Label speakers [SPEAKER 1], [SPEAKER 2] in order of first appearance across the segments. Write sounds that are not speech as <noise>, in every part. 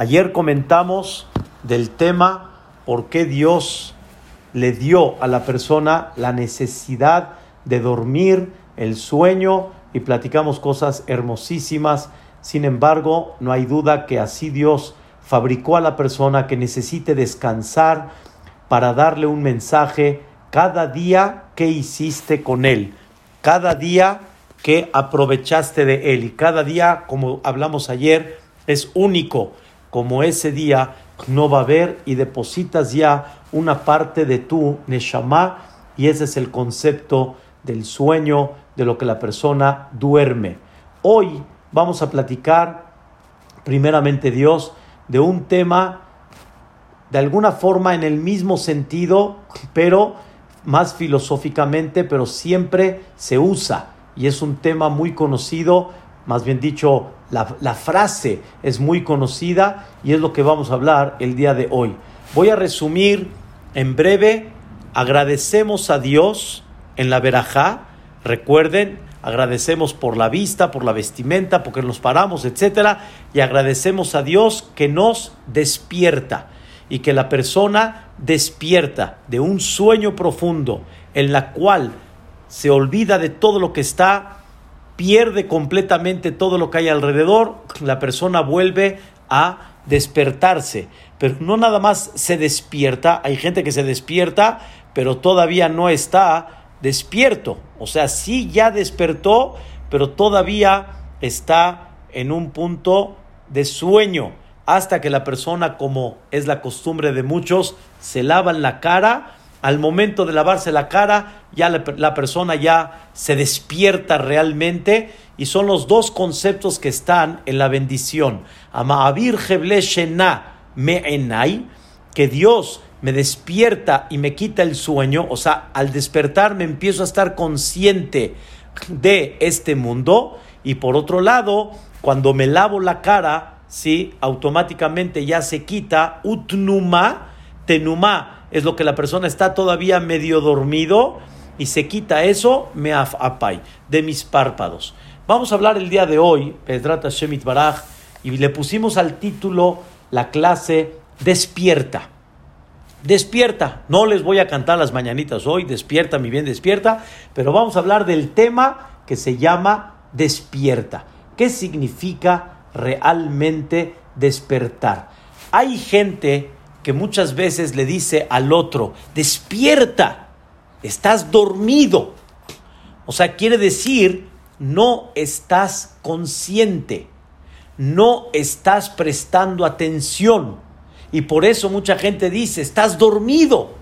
[SPEAKER 1] Ayer comentamos del tema por qué Dios le dio a la persona la necesidad de dormir, el sueño y platicamos cosas hermosísimas. Sin embargo, no hay duda que así Dios fabricó a la persona que necesite descansar para darle un mensaje cada día que hiciste con él, cada día que aprovechaste de él. Y cada día, como hablamos ayer, es único como ese día no va a haber y depositas ya una parte de tu neshama y ese es el concepto del sueño, de lo que la persona duerme. Hoy vamos a platicar, primeramente Dios, de un tema de alguna forma en el mismo sentido, pero más filosóficamente, pero siempre se usa y es un tema muy conocido, más bien dicho, la, frase es muy conocida y es lo que vamos a hablar el día de hoy. Voy a resumir en breve. Agradecemos a Dios en la verajá. Recuerden, agradecemos por la vista, por la vestimenta, porque nos paramos, etcétera, y agradecemos a Dios que nos despierta y que la persona despierta de un sueño profundo en la cual se olvida de todo lo que está pierde completamente todo lo que hay alrededor, la persona vuelve a despertarse. Pero no nada más se despierta, hay gente que se despierta, pero todavía no está despierto. O sea, sí ya despertó, pero todavía está en un punto de sueño, hasta que la persona, como es la costumbre de muchos, se lavan la cara al momento de lavarse la cara, ya la, persona ya se despierta realmente y son los dos conceptos que están en la bendición. Ama'avir me que Dios me despierta y me quita el sueño, o sea, al despertar me empiezo a estar consciente de este mundo y por otro lado, cuando me lavo la cara, sí, automáticamente ya se quita utnuma, tenuma, es lo que la persona está todavía medio dormido y se quita eso, me apay, de mis párpados. Vamos a hablar el día de hoy, Pedrata Shemit Baraj, y le pusimos al título la clase Despierta. Despierta, no les voy a cantar las mañanitas hoy, despierta, mi bien, despierta, pero vamos a hablar del tema que se llama despierta. ¿Qué significa realmente despertar? Hay gente que muchas veces le dice al otro, despierta, estás dormido. O sea, quiere decir, no estás consciente, no estás prestando atención. Y por eso mucha gente dice, estás dormido.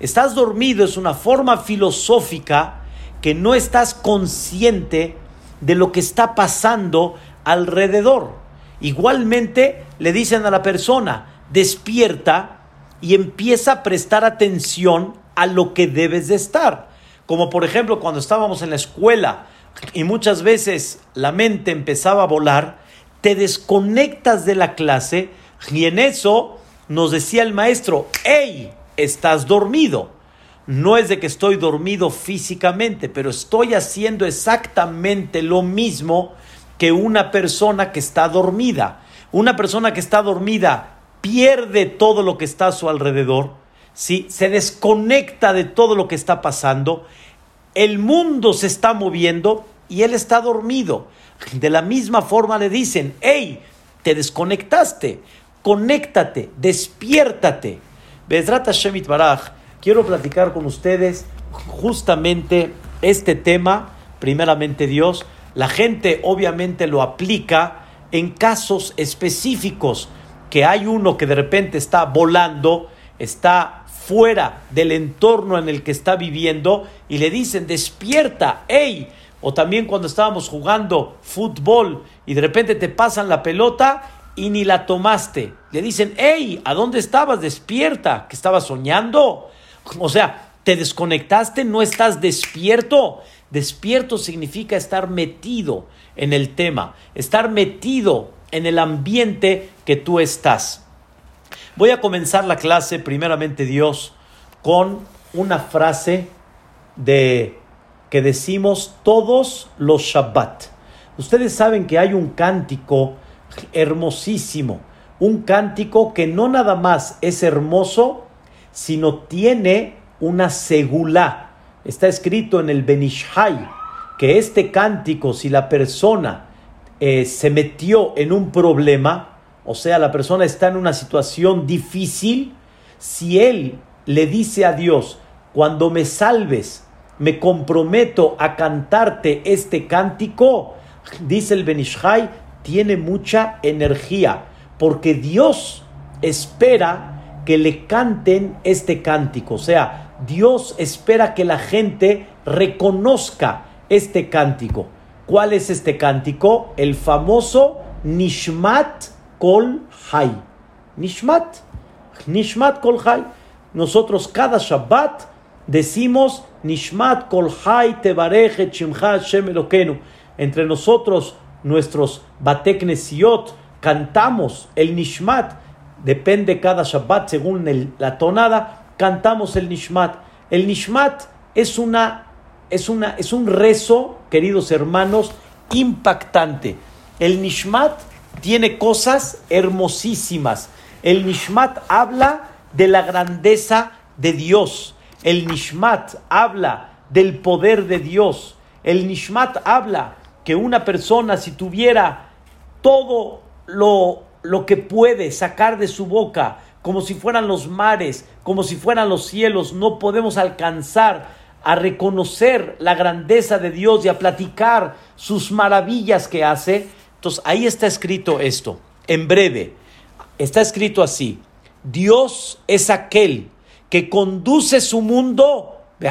[SPEAKER 1] Estás dormido es una forma filosófica que no estás consciente de lo que está pasando alrededor. Igualmente le dicen a la persona, despierta y empieza a prestar atención a lo que debes de estar. Como por ejemplo cuando estábamos en la escuela y muchas veces la mente empezaba a volar, te desconectas de la clase y en eso nos decía el maestro, hey, estás dormido. No es de que estoy dormido físicamente, pero estoy haciendo exactamente lo mismo que una persona que está dormida. Una persona que está dormida pierde todo lo que está a su alrededor, ¿sí? se desconecta de todo lo que está pasando, el mundo se está moviendo y él está dormido. De la misma forma le dicen, hey, te desconectaste, conéctate, despiértate. Bezrat Shemit Baraj, quiero platicar con ustedes justamente este tema, primeramente Dios. La gente obviamente lo aplica en casos específicos que hay uno que de repente está volando, está fuera del entorno en el que está viviendo y le dicen, despierta, hey. O también cuando estábamos jugando fútbol y de repente te pasan la pelota y ni la tomaste. Le dicen, hey, ¿a dónde estabas? Despierta, que estabas soñando. O sea, te desconectaste, no estás despierto. Despierto significa estar metido en el tema, estar metido en el ambiente que tú estás. Voy a comenzar la clase, primeramente Dios, con una frase de que decimos todos los Shabbat. Ustedes saben que hay un cántico hermosísimo, un cántico que no nada más es hermoso, sino tiene una segula. Está escrito en el Benishai que este cántico, si la persona eh, se metió en un problema, o sea, la persona está en una situación difícil, si él le dice a Dios, cuando me salves, me comprometo a cantarte este cántico, dice el Benishai, tiene mucha energía, porque Dios espera que le canten este cántico, o sea, Dios espera que la gente reconozca este cántico. ¿Cuál es este cántico? El famoso Nishmat Kol Hay. Nishmat. Nishmat Kol Hay. Nosotros cada Shabbat decimos Nishmat Kol Hay Tebareje Shimcha Shem Entre nosotros, nuestros Batek Nesiot, cantamos el Nishmat. Depende cada Shabbat según la tonada, cantamos el Nishmat. El Nishmat es una es, una, es un rezo, queridos hermanos, impactante. El Nishmat tiene cosas hermosísimas. El Nishmat habla de la grandeza de Dios. El Nishmat habla del poder de Dios. El Nishmat habla que una persona si tuviera todo lo, lo que puede sacar de su boca, como si fueran los mares, como si fueran los cielos, no podemos alcanzar a reconocer la grandeza de Dios y a platicar sus maravillas que hace. Entonces ahí está escrito esto, en breve, está escrito así, Dios es aquel que conduce su mundo de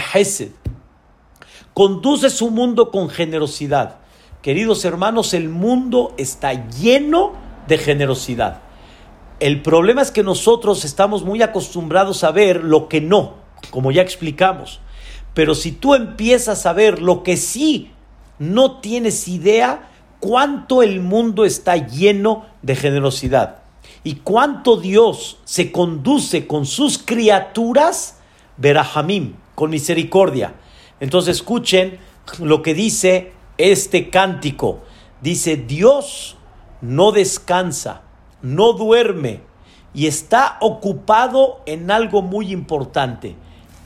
[SPEAKER 1] conduce su mundo con generosidad. Queridos hermanos, el mundo está lleno de generosidad. El problema es que nosotros estamos muy acostumbrados a ver lo que no, como ya explicamos. Pero si tú empiezas a ver lo que sí, no tienes idea cuánto el mundo está lleno de generosidad y cuánto Dios se conduce con sus criaturas, verajamim, con misericordia. Entonces escuchen lo que dice este cántico. Dice, Dios no descansa, no duerme y está ocupado en algo muy importante.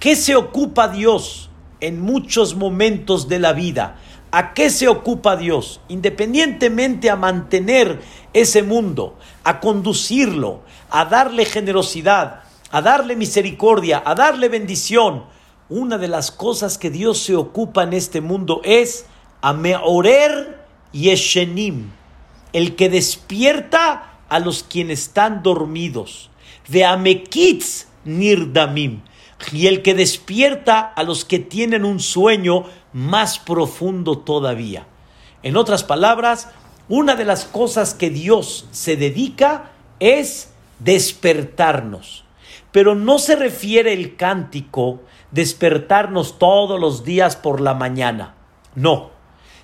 [SPEAKER 1] ¿Qué se ocupa Dios en muchos momentos de la vida? ¿A qué se ocupa Dios? Independientemente a mantener ese mundo, a conducirlo, a darle generosidad, a darle misericordia, a darle bendición. Una de las cosas que Dios se ocupa en este mundo es Ameorer Yeshenim, el que despierta a los quienes están dormidos. De Amekitz Nirdamim, y el que despierta a los que tienen un sueño más profundo todavía. En otras palabras, una de las cosas que Dios se dedica es despertarnos. Pero no se refiere el cántico despertarnos todos los días por la mañana. No,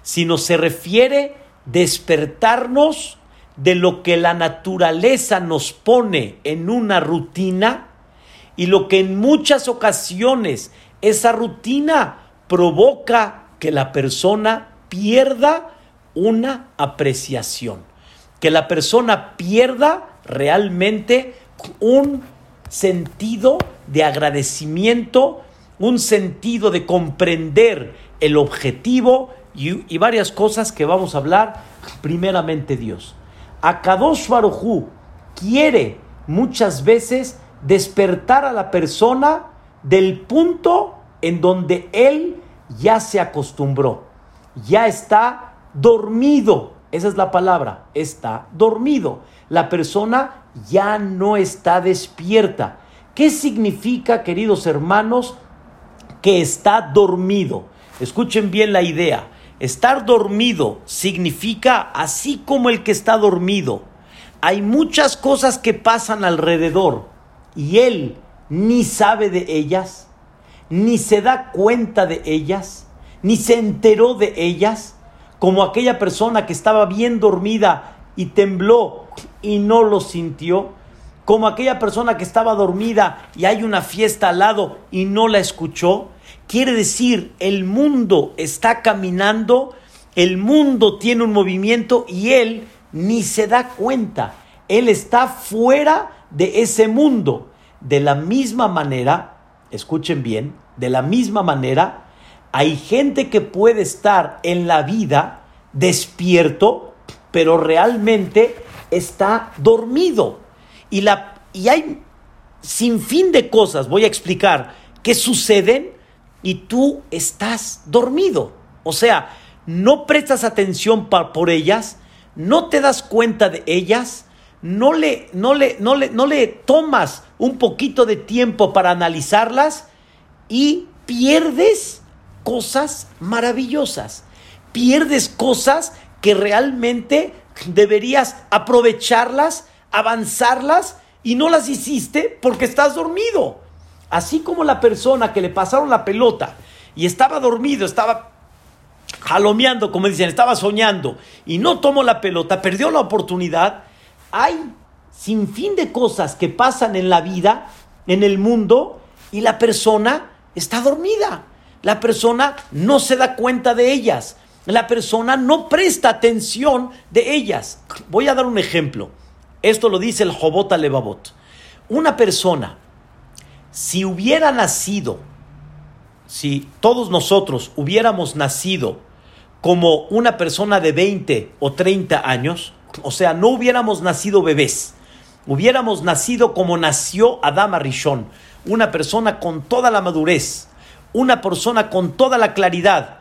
[SPEAKER 1] sino se refiere despertarnos de lo que la naturaleza nos pone en una rutina y lo que en muchas ocasiones esa rutina provoca que la persona pierda una apreciación, que la persona pierda realmente un sentido de agradecimiento, un sentido de comprender el objetivo y, varias cosas que vamos a hablar. Primeramente Dios. Akadosh Baruj quiere muchas veces despertar a la persona del punto en donde él ya se acostumbró, ya está dormido. Esa es la palabra, está dormido. La persona ya no está despierta. ¿Qué significa, queridos hermanos, que está dormido? Escuchen bien la idea. Estar dormido significa así como el que está dormido. Hay muchas cosas que pasan alrededor y él ni sabe de ellas, ni se da cuenta de ellas, ni se enteró de ellas, como aquella persona que estaba bien dormida y tembló y no lo sintió, como aquella persona que estaba dormida y hay una fiesta al lado y no la escuchó. Quiere decir, el mundo está caminando, el mundo tiene un movimiento y él ni se da cuenta. Él está fuera de ese mundo. De la misma manera, escuchen bien, de la misma manera, hay gente que puede estar en la vida despierto, pero realmente está dormido. Y, la, y hay sin fin de cosas, voy a explicar, que suceden y tú estás dormido. O sea, no prestas atención por ellas, no te das cuenta de ellas, no le, no le, no le, no le tomas un poquito de tiempo para analizarlas y pierdes cosas maravillosas. Pierdes cosas que realmente deberías aprovecharlas, avanzarlas y no las hiciste porque estás dormido. Así como la persona que le pasaron la pelota y estaba dormido, estaba jalomeando, como dicen, estaba soñando y no tomó la pelota, perdió la oportunidad. Hay sin fin de cosas que pasan en la vida, en el mundo, y la persona está dormida. La persona no se da cuenta de ellas. La persona no presta atención de ellas. Voy a dar un ejemplo. Esto lo dice el Jobot Levavot. Una persona, si hubiera nacido, si todos nosotros hubiéramos nacido como una persona de 20 o 30 años, o sea, no hubiéramos nacido bebés, hubiéramos nacido como nació Adama Rishon, una persona con toda la madurez, una persona con toda la claridad,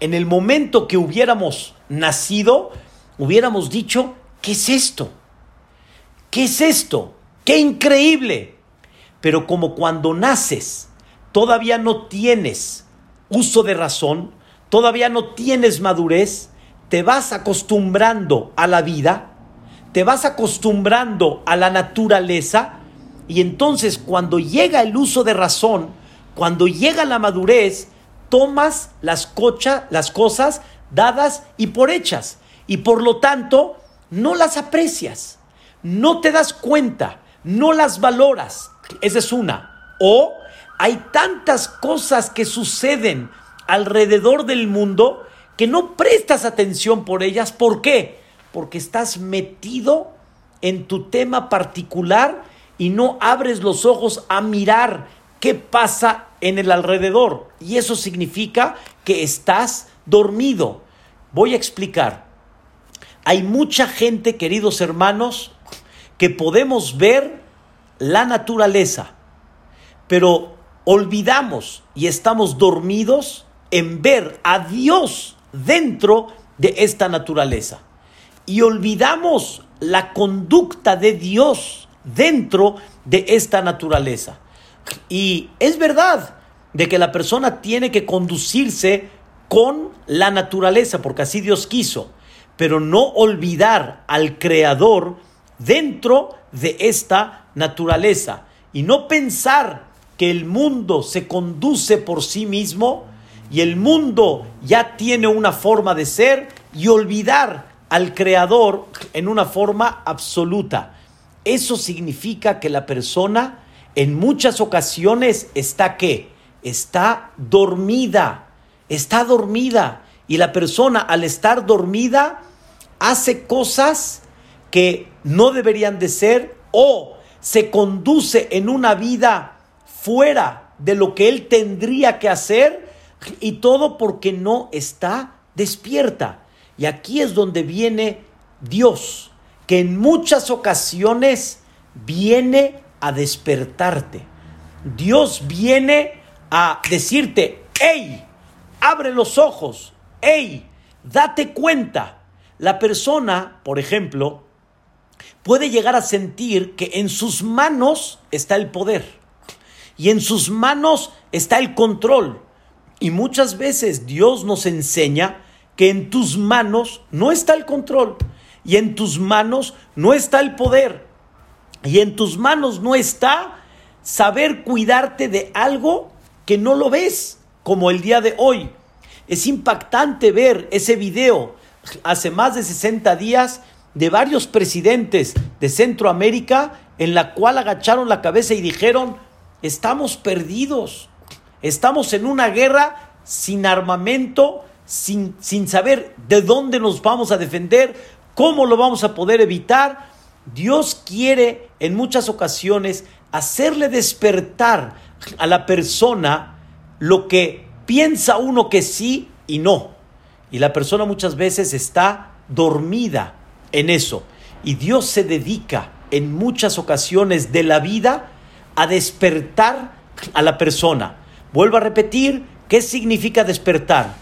[SPEAKER 1] en el momento que hubiéramos nacido, hubiéramos dicho, ¿qué es esto? ¿Qué es esto? ¡Qué increíble! Pero como cuando naces todavía no tienes uso de razón, todavía no tienes madurez, te vas acostumbrando a la vida, te vas acostumbrando a la naturaleza y entonces cuando llega el uso de razón, cuando llega la madurez, tomas las, las cosas dadas y por hechas y por lo tanto no las aprecias no te das cuenta, no las valoras. Esa es una. O hay tantas cosas que suceden alrededor del mundo que no prestas atención por ellas. ¿Por qué? Porque estás metido en tu tema particular y no abres los ojos a mirar qué pasa en el alrededor. Y eso significa que estás dormido. Voy a explicar. Hay mucha gente, queridos hermanos, que podemos ver la naturaleza, pero olvidamos y estamos dormidos en ver a Dios dentro de esta naturaleza. Y olvidamos la conducta de Dios dentro de esta naturaleza. Y es verdad de que la persona tiene que conducirse con la naturaleza, porque así Dios quiso, pero no olvidar al Creador dentro de esta naturaleza y no pensar que el mundo se conduce por sí mismo y el mundo ya tiene una forma de ser y olvidar al creador en una forma absoluta. Eso significa que la persona en muchas ocasiones está qué? Está dormida, está dormida y la persona al estar dormida hace cosas que no deberían de ser o se conduce en una vida fuera de lo que él tendría que hacer y todo porque no está despierta. Y aquí es donde viene Dios, que en muchas ocasiones viene a despertarte. Dios viene a decirte, hey, abre los ojos, hey, date cuenta. La persona, por ejemplo, puede llegar a sentir que en sus manos está el poder y en sus manos está el control. Y muchas veces Dios nos enseña que en tus manos no está el control y en tus manos no está el poder y en tus manos no está saber cuidarte de algo que no lo ves, como el día de hoy. Es impactante ver ese video hace más de 60 días de varios presidentes de Centroamérica en la cual agacharon la cabeza y dijeron, estamos perdidos, estamos en una guerra sin armamento, sin, sin saber de dónde nos vamos a defender, cómo lo vamos a poder evitar. Dios quiere en muchas ocasiones hacerle despertar a la persona lo que piensa uno que sí y no. Y la persona muchas veces está dormida en eso. Y Dios se dedica en muchas ocasiones de la vida a despertar a la persona. Vuelvo a repetir, ¿qué significa despertar?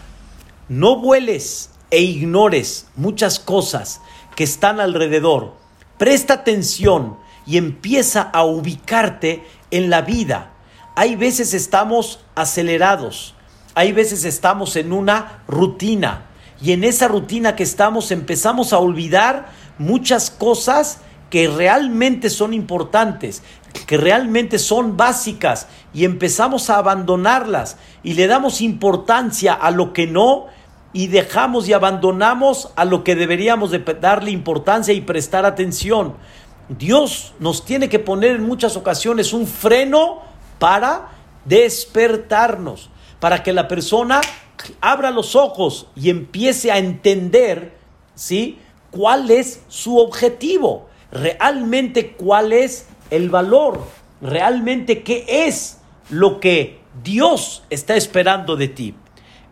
[SPEAKER 1] No vueles e ignores muchas cosas que están alrededor. Presta atención y empieza a ubicarte en la vida. Hay veces estamos acelerados, hay veces estamos en una rutina y en esa rutina que estamos empezamos a olvidar muchas cosas que realmente son importantes, que realmente son básicas y empezamos a abandonarlas y le damos importancia a lo que no y dejamos y abandonamos a lo que deberíamos de darle importancia y prestar atención. Dios nos tiene que poner en muchas ocasiones un freno para despertarnos, para que la persona abra los ojos y empiece a entender, ¿sí? ¿Cuál es su objetivo? Realmente cuál es el valor, realmente qué es lo que Dios está esperando de ti.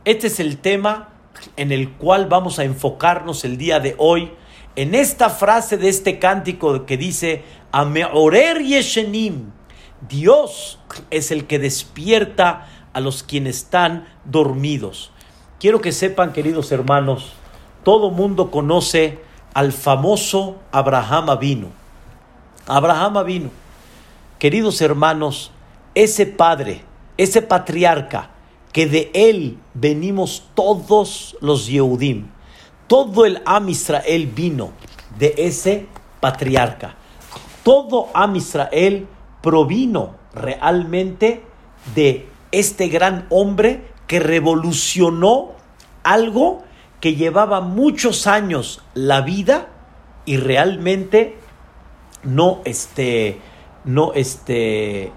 [SPEAKER 1] Este es el tema en el cual vamos a enfocarnos el día de hoy, en esta frase de este cántico que dice, Ameorer Yeshenim, Dios es el que despierta a los quienes están dormidos. Quiero que sepan, queridos hermanos, todo mundo conoce al famoso Abraham Avinu. Abraham Avinu. Queridos hermanos, ese padre, ese patriarca, que de él venimos todos los Yehudim. Todo el Am Israel vino de ese patriarca. Todo Am Israel provino realmente de este gran hombre que revolucionó algo que llevaba muchos años la vida y realmente no este no este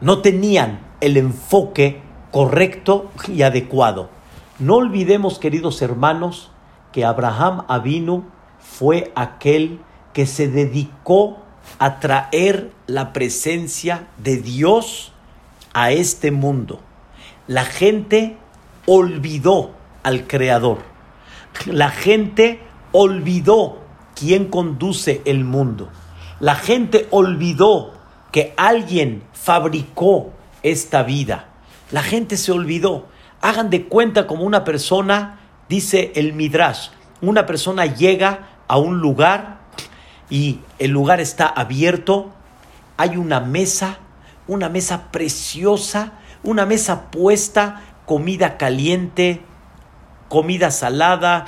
[SPEAKER 1] no tenían el enfoque correcto y adecuado. No olvidemos, queridos hermanos, que Abraham Avinu fue aquel que se dedicó a traer la presencia de Dios a este mundo. La gente olvidó al Creador. La gente olvidó quién conduce el mundo. La gente olvidó que alguien fabricó esta vida. La gente se olvidó. Hagan de cuenta como una persona, dice el Midrash, una persona llega a un lugar y el lugar está abierto, hay una mesa, una mesa preciosa, una mesa puesta, comida caliente, comida salada,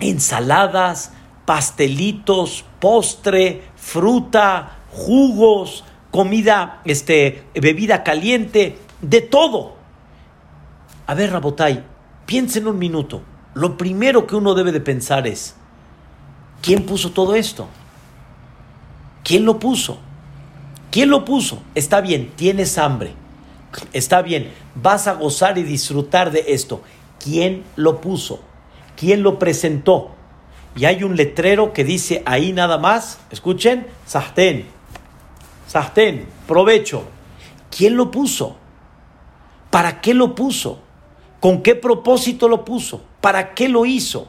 [SPEAKER 1] ensaladas, pastelitos, postre, fruta, jugos, comida, este, bebida caliente, de todo. A ver, Rabotay, piensen un minuto. Lo primero que uno debe de pensar es, ¿quién puso todo esto? ¿Quién lo puso? ¿Quién lo puso? Está bien, tienes hambre. Está bien, vas a gozar y disfrutar de esto. ¿Quién lo puso? ¿Quién lo presentó? Y hay un letrero que dice ahí nada más, escuchen, Sahten, Sahten, provecho. ¿Quién lo puso? ¿Para qué lo puso? ¿Con qué propósito lo puso? ¿Para qué lo hizo?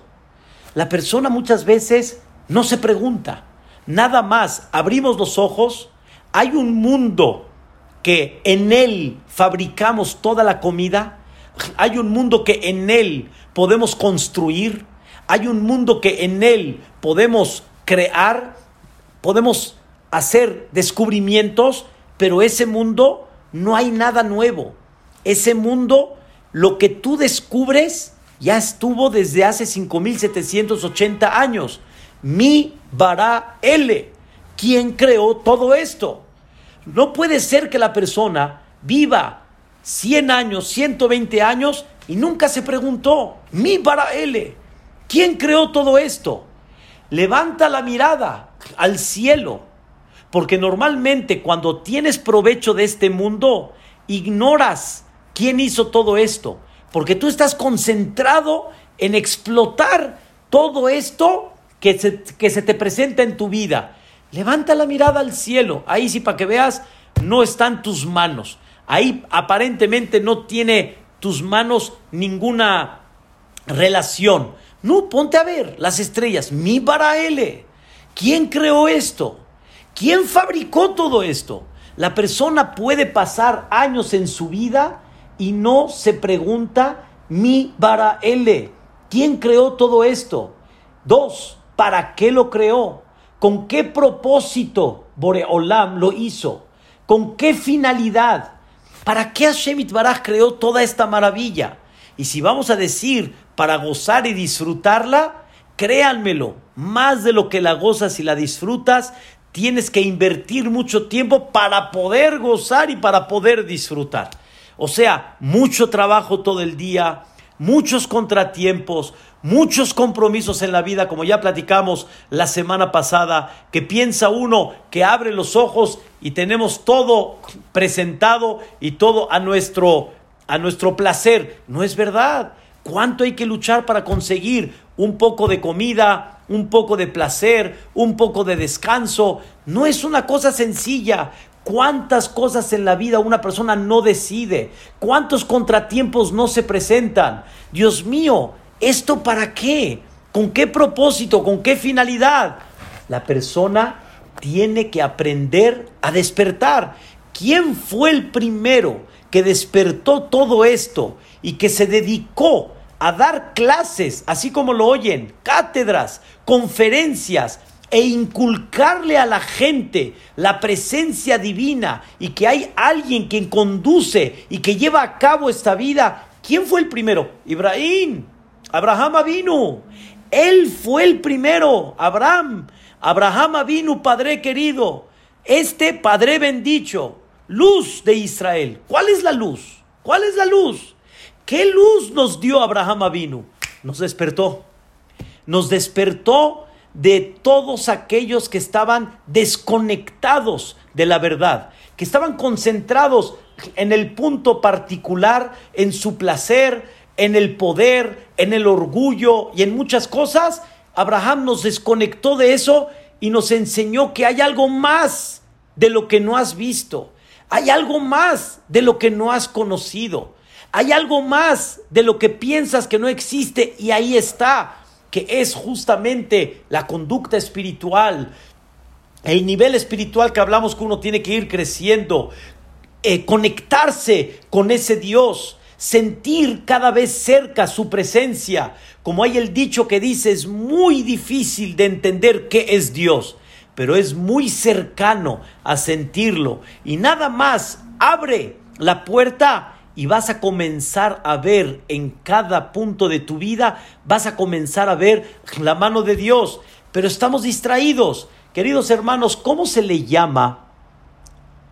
[SPEAKER 1] La persona muchas veces no se pregunta. Nada más abrimos los ojos, hay un mundo que en él fabricamos toda la comida, hay un mundo que en él podemos construir, hay un mundo que en él podemos crear, podemos hacer descubrimientos, pero ese mundo no hay nada nuevo. Ese mundo, lo que tú descubres, ya estuvo desde hace 5780 años. Mi bara L. ¿Quién creó todo esto? No puede ser que la persona viva 100 años, 120 años y nunca se preguntó, mi bara L. ¿Quién creó todo esto? Levanta la mirada al cielo porque normalmente cuando tienes provecho de este mundo, ignoras quién hizo todo esto. Porque tú estás concentrado en explotar todo esto que se, que se te presenta en tu vida, levanta la mirada al cielo. Ahí sí, para que veas, no están tus manos. Ahí aparentemente no tiene tus manos ninguna relación. No, ponte a ver las estrellas. Mi Baraele. ¿Quién creó esto? ¿Quién fabricó todo esto? La persona puede pasar años en su vida y no se pregunta mi Baraele. ¿Quién creó todo esto? Dos, ¿para qué lo creó? ¿Con qué propósito Boreolam lo hizo? ¿Con qué finalidad? ¿Para qué Hashem Baraj creó toda esta maravilla? Y si vamos a decir para gozar y disfrutarla, créanmelo, más de lo que la gozas y la disfrutas, tienes que invertir mucho tiempo para poder gozar y para poder disfrutar. O sea, mucho trabajo todo el día, muchos contratiempos, muchos compromisos en la vida, como ya platicamos la semana pasada, que piensa uno que abre los ojos y tenemos todo presentado y todo a nuestro, a nuestro placer. No es verdad. ¿Cuánto hay que luchar para conseguir un poco de comida, un poco de placer, un poco de descanso? No es una cosa sencilla. ¿Cuántas cosas en la vida una persona no decide? ¿Cuántos contratiempos no se presentan? Dios mío, ¿esto para qué? ¿Con qué propósito? ¿Con qué finalidad? La persona tiene que aprender a despertar. ¿Quién fue el primero que despertó todo esto y que se dedicó a dar clases, así como lo oyen, cátedras, conferencias, e inculcarle a la gente la presencia divina y que hay alguien quien conduce y que lleva a cabo esta vida. ¿Quién fue el primero? Ibrahim. Abraham vino. Él fue el primero. Abraham. Abraham vino, Padre querido. Este Padre bendito. Luz de Israel. ¿Cuál es la luz? ¿Cuál es la luz? ¿Qué luz nos dio Abraham vino? Nos despertó. Nos despertó de todos aquellos que estaban desconectados de la verdad, que estaban concentrados en el punto particular, en su placer, en el poder, en el orgullo y en muchas cosas. Abraham nos desconectó de eso y nos enseñó que hay algo más de lo que no has visto. Hay algo más de lo que no has conocido. Hay algo más de lo que piensas que no existe y ahí está que es justamente la conducta espiritual, el nivel espiritual que hablamos que uno tiene que ir creciendo, eh, conectarse con ese Dios, sentir cada vez cerca su presencia. Como hay el dicho que dice, es muy difícil de entender qué es Dios, pero es muy cercano a sentirlo. Y nada más abre la puerta y vas a comenzar a ver en cada punto de tu vida, vas a comenzar a ver la mano de Dios. Pero estamos distraídos. Queridos hermanos, ¿cómo se le llama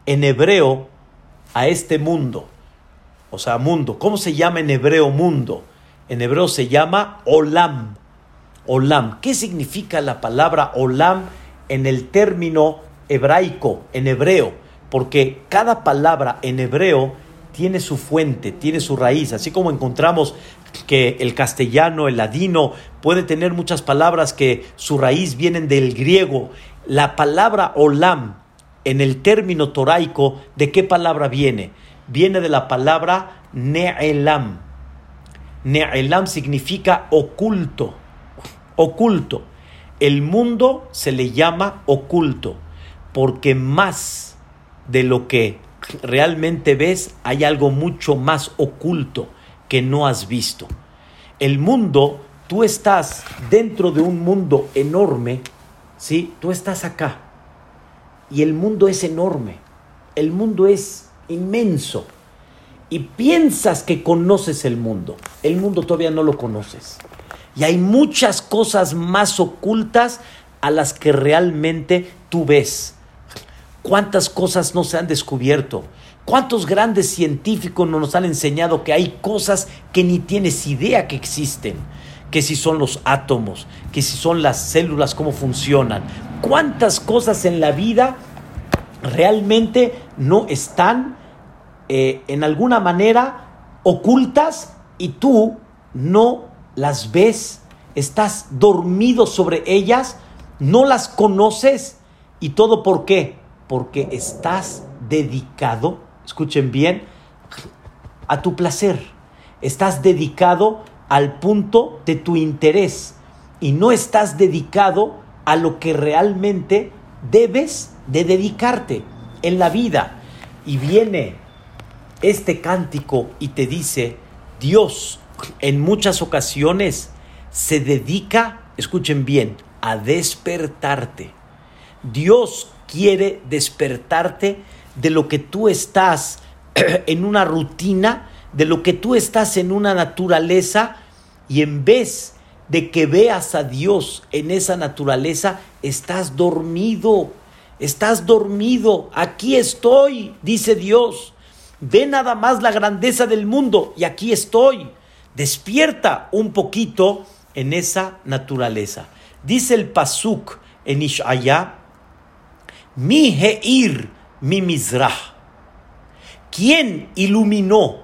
[SPEAKER 1] en hebreo a este mundo? O sea, mundo. ¿Cómo se llama en hebreo mundo? En hebreo se llama olam. Olam. ¿Qué significa la palabra olam en el término hebraico, en hebreo? Porque cada palabra en hebreo tiene su fuente, tiene su raíz, así como encontramos que el castellano, el ladino, puede tener muchas palabras que su raíz vienen del griego. La palabra olam, en el término toraico, ¿de qué palabra viene? Viene de la palabra ne'elam. Ne'elam significa oculto, oculto. El mundo se le llama oculto, porque más de lo que realmente ves, hay algo mucho más oculto que no has visto. El mundo, tú estás dentro de un mundo enorme, ¿sí? Tú estás acá. Y el mundo es enorme. El mundo es inmenso. Y piensas que conoces el mundo. El mundo todavía no lo conoces. Y hay muchas cosas más ocultas a las que realmente tú ves. ¿Cuántas cosas no se han descubierto? ¿Cuántos grandes científicos nos han enseñado que hay cosas que ni tienes idea que existen? Que si son los átomos, que si son las células, cómo funcionan. ¿Cuántas cosas en la vida realmente no están eh, en alguna manera ocultas y tú no las ves? estás dormido sobre ellas, no las conoces. ¿Y todo por qué? Porque estás dedicado, escuchen bien, a tu placer. Estás dedicado al punto de tu interés y no estás dedicado a lo que realmente debes de dedicarte en la vida. Y viene este cántico y te dice, Dios en muchas ocasiones se dedica, escuchen bien, a despertarte. Dios quiere despertarte de lo que tú estás <clears throat> en una rutina, de lo que tú estás en una naturaleza y en vez de que veas a Dios en esa naturaleza, estás dormido, estás dormido, aquí estoy, dice Dios. Ve nada más la grandeza del mundo y aquí estoy. Despierta un poquito en esa naturaleza. Dice el Pasuk en Ishaya, mi Heir, mi Mizrah. ¿Quién iluminó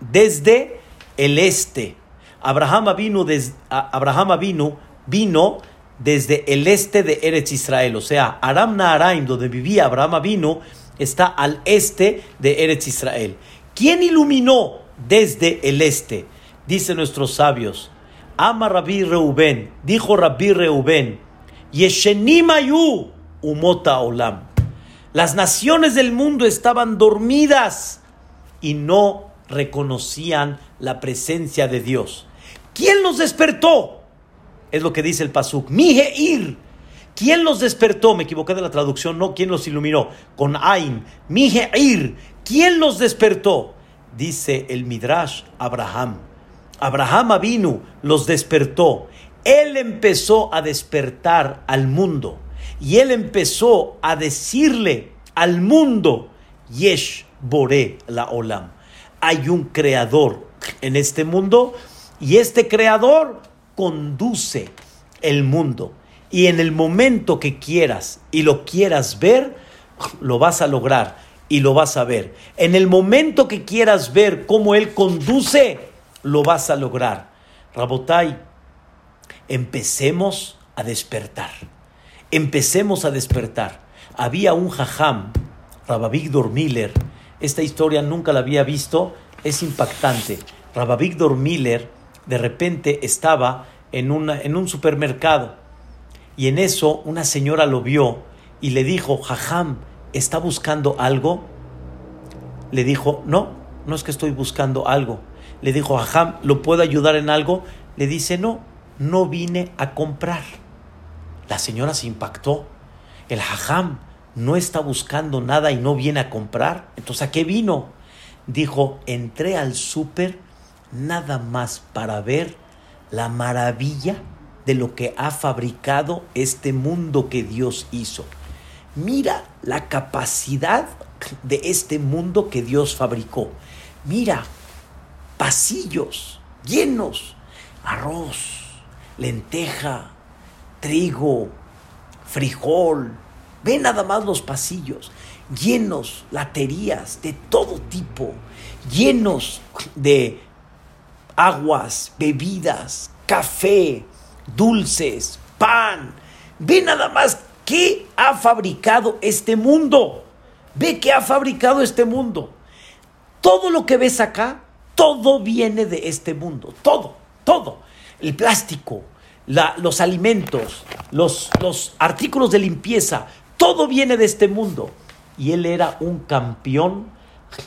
[SPEAKER 1] desde el este? Abraham vino, Abraham vino, vino desde el este de Eretz Israel, o sea, Aram Naharaim, donde vivía Abraham vino, está al este de Eretz Israel. ¿Quién iluminó desde el este? Dicen nuestros sabios. Ama Rabbi Reuben, dijo Rabbi Reuben, Yeshenimayu umota olam. Las naciones del mundo estaban dormidas y no reconocían la presencia de Dios. ¿Quién los despertó? Es lo que dice el Pasuk. Mijeir. ¿Quién los despertó? Me equivoqué de la traducción, no. ¿Quién los iluminó? Con Ain. Mijeir. ¿Quién los despertó? Dice el Midrash Abraham. Abraham Avinu los despertó. Él empezó a despertar al mundo. Y él empezó a decirle al mundo, Yesh Bore la Olam. Hay un creador en este mundo y este creador conduce el mundo. Y en el momento que quieras y lo quieras ver, lo vas a lograr y lo vas a ver. En el momento que quieras ver cómo Él conduce, lo vas a lograr. Rabotai, empecemos a despertar. Empecemos a despertar. Había un jajam, Rabavigdor Miller, esta historia nunca la había visto, es impactante. Rabavigdor Miller de repente estaba en, en un supermercado y en eso una señora lo vio y le dijo, jajam, ¿está buscando algo? Le dijo, no, no es que estoy buscando algo. Le dijo, jajam, ¿lo puedo ayudar en algo? Le dice, no, no vine a comprar. La señora se impactó. El jajam no está buscando nada y no viene a comprar. Entonces, ¿a qué vino? Dijo, entré al súper nada más para ver la maravilla de lo que ha fabricado este mundo que Dios hizo. Mira la capacidad de este mundo que Dios fabricó. Mira, pasillos llenos, arroz, lenteja, trigo, frijol. Ve nada más los pasillos, llenos, laterías de todo tipo, llenos de aguas, bebidas, café, dulces, pan. Ve nada más qué ha fabricado este mundo. Ve qué ha fabricado este mundo. Todo lo que ves acá, todo viene de este mundo. Todo, todo. El plástico, los alimentos, los, los artículos de limpieza, todo viene de este mundo. Y él era un campeón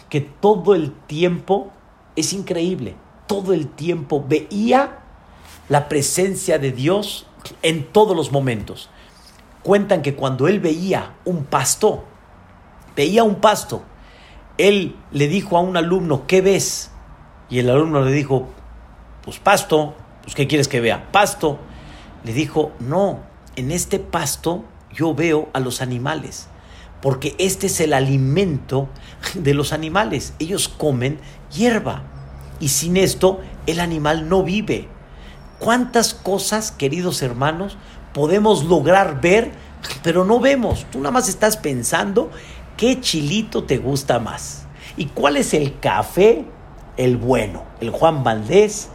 [SPEAKER 1] que todo el tiempo es increíble. Todo el tiempo veía la presencia de Dios en todos los momentos. Cuentan que cuando él veía un pasto, veía un pasto, él le dijo a un alumno, ¿qué ves? Y el alumno le dijo, pues pasto, pues ¿qué quieres que vea? Pasto. Le dijo, no, en este pasto yo veo a los animales, porque este es el alimento de los animales. Ellos comen hierba y sin esto el animal no vive. ¿Cuántas cosas, queridos hermanos, podemos lograr ver, pero no vemos? Tú nada más estás pensando qué chilito te gusta más. ¿Y cuál es el café? El bueno, el Juan Valdés,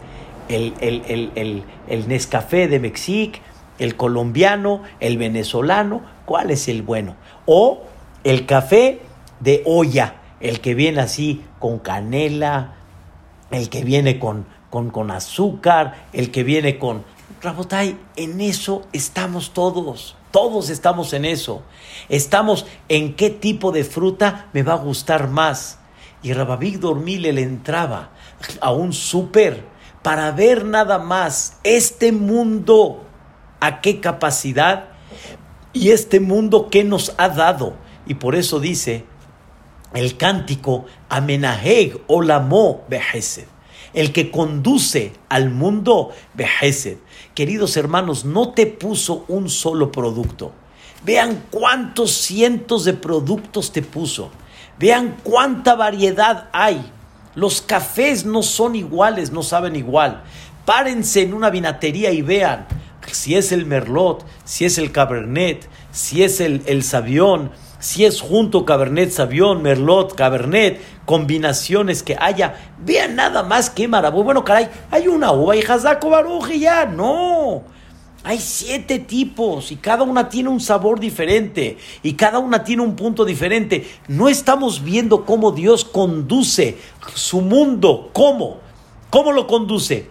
[SPEAKER 1] el, el, el, el Nescafé de México, el colombiano, el venezolano, ¿cuál es el bueno? O el café de olla, el que viene así con canela, el que viene con, con, con azúcar, el que viene con... Rabotay, en eso estamos todos. Todos estamos en eso. Estamos en qué tipo de fruta me va a gustar más. Y Rababig Dormile le entraba a un súper para ver nada más este mundo, a qué capacidad y este mundo qué nos ha dado. Y por eso dice el cántico Amenaheg Olamo Behesed, el que conduce al mundo Behesed. Queridos hermanos, no te puso un solo producto. Vean cuántos cientos de productos te puso. Vean cuánta variedad hay. Los cafés no son iguales, no saben igual. Párense en una vinatería y vean si es el Merlot, si es el Cabernet, si es el, el Savión, si es junto Cabernet Savión, Merlot, Cabernet, combinaciones que haya. Vean nada más que maravilla. Bueno, caray, hay una uva y Hazako Baruj y ya. No. Hay siete tipos y cada una tiene un sabor diferente y cada una tiene un punto diferente. No estamos viendo cómo Dios conduce su mundo. ¿Cómo? ¿Cómo lo conduce?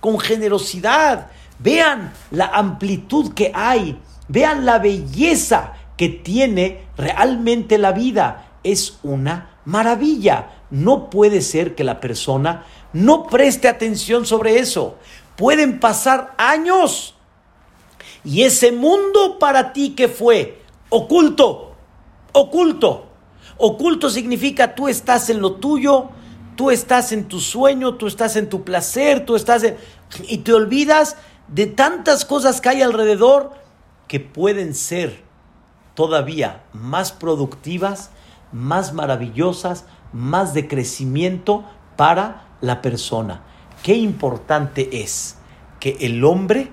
[SPEAKER 1] con generosidad. Vean la amplitud que hay. Vean la belleza que tiene realmente la vida. Es una maravilla. No puede ser que la persona no preste atención sobre eso. Pueden pasar años y ese mundo para ti que fue oculto, oculto. Oculto significa tú estás en lo tuyo, tú estás en tu sueño, tú estás en tu placer, tú estás en... y te olvidas de tantas cosas que hay alrededor que pueden ser todavía más productivas, más maravillosas, más de crecimiento para la persona. Qué importante es que el hombre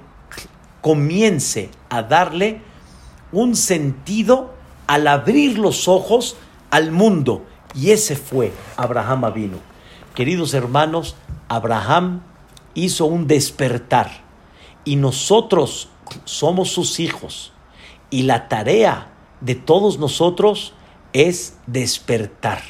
[SPEAKER 1] comience a darle un sentido al abrir los ojos al mundo. Y ese fue Abraham Avino. Queridos hermanos, Abraham hizo un despertar y nosotros somos sus hijos y la tarea de todos nosotros es despertar.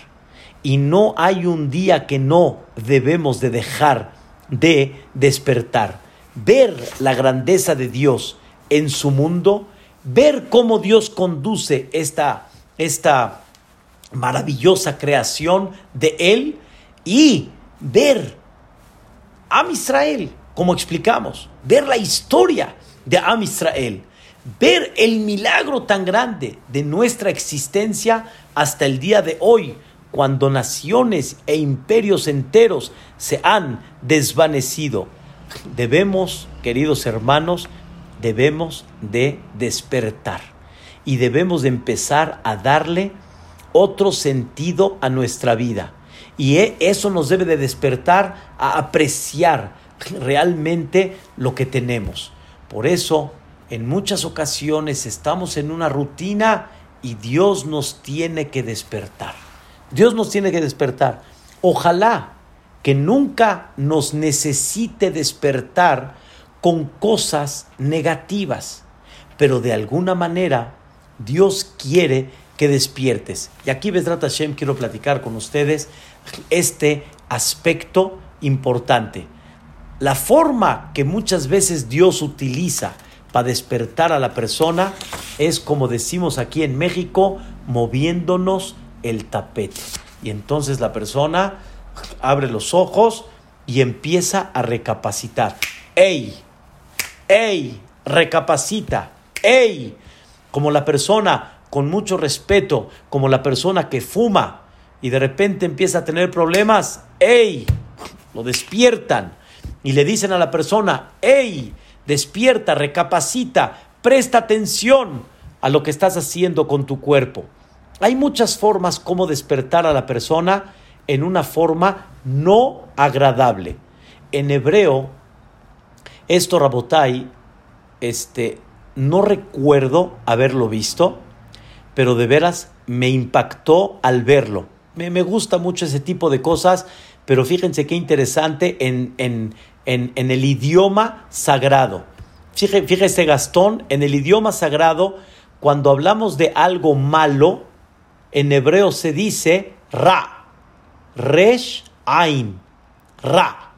[SPEAKER 1] Y no hay un día que no debemos de dejar de despertar. Ver la grandeza de Dios en su mundo, ver cómo Dios conduce esta, esta maravillosa creación de Él y ver a Israel, como explicamos, ver la historia de Am Israel, ver el milagro tan grande de nuestra existencia hasta el día de hoy, cuando naciones e imperios enteros se han desvanecido. Debemos, queridos hermanos, debemos de despertar y debemos de empezar a darle otro sentido a nuestra vida. Y e, eso nos debe de despertar a apreciar realmente lo que tenemos. Por eso, en muchas ocasiones estamos en una rutina y Dios nos tiene que despertar. Dios nos tiene que despertar. Ojalá que nunca nos necesite despertar con cosas negativas, pero de alguna manera Dios quiere que despiertes. Y aquí, Besrat Hashem, quiero platicar con ustedes este aspecto importante. La forma que muchas veces Dios utiliza para despertar a la persona es, como decimos aquí en México, moviéndonos el tapete. Y entonces la persona abre los ojos y empieza a recapacitar. ¡Ey! ¡Ey! Recapacita. ¡Ey! Como la persona con mucho respeto, como la persona que fuma y de repente empieza a tener problemas. ¡Ey! Lo despiertan y le dicen a la persona, ¡Ey! Despierta, recapacita, presta atención a lo que estás haciendo con tu cuerpo. Hay muchas formas como despertar a la persona en una forma no agradable. En hebreo, esto Rabotai, este, no recuerdo haberlo visto, pero de veras me impactó al verlo. Me, me gusta mucho ese tipo de cosas pero fíjense qué interesante en, en, en, el idioma sagrado. Fíjese, Gastón, en el idioma sagrado, cuando hablamos de algo malo, en hebreo se dice ra, resh ain, ra.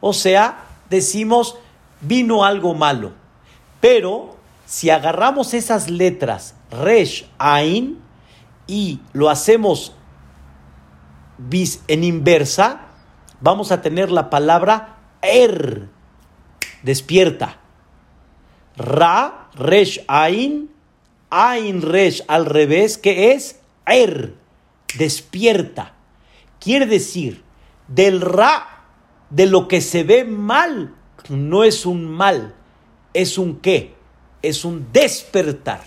[SPEAKER 1] O sea, decimos vino algo malo. Pero si agarramos esas letras resh ain y lo hacemos en inversa, vamos a tener la palabra er, despierta. Ra, resh, ain, ain, resh, al revés, que es er, despierta. Quiere decir, del ra, de lo que se ve mal, no es un mal, es un qué, es un despertar.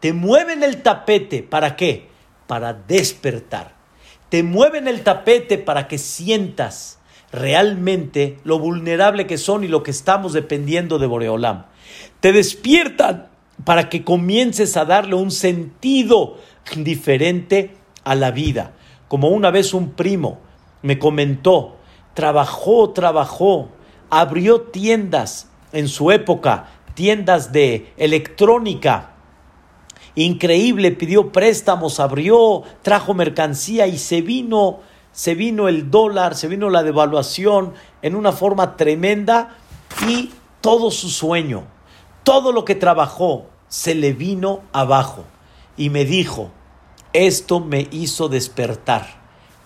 [SPEAKER 1] Te mueven el tapete, ¿para qué? Para despertar. Te mueven el tapete para que sientas realmente lo vulnerable que son y lo que estamos dependiendo de Boreolam. Te despiertan para que comiences a darle un sentido diferente a la vida. Como una vez un primo me comentó, trabajó, trabajó, abrió tiendas en su época, tiendas de electrónica. Increíble, pidió préstamos, abrió, trajo mercancía y se vino se vino el dólar, se vino la devaluación en una forma tremenda y todo su sueño, todo lo que trabajó, se le vino abajo. Y me dijo, esto me hizo despertar.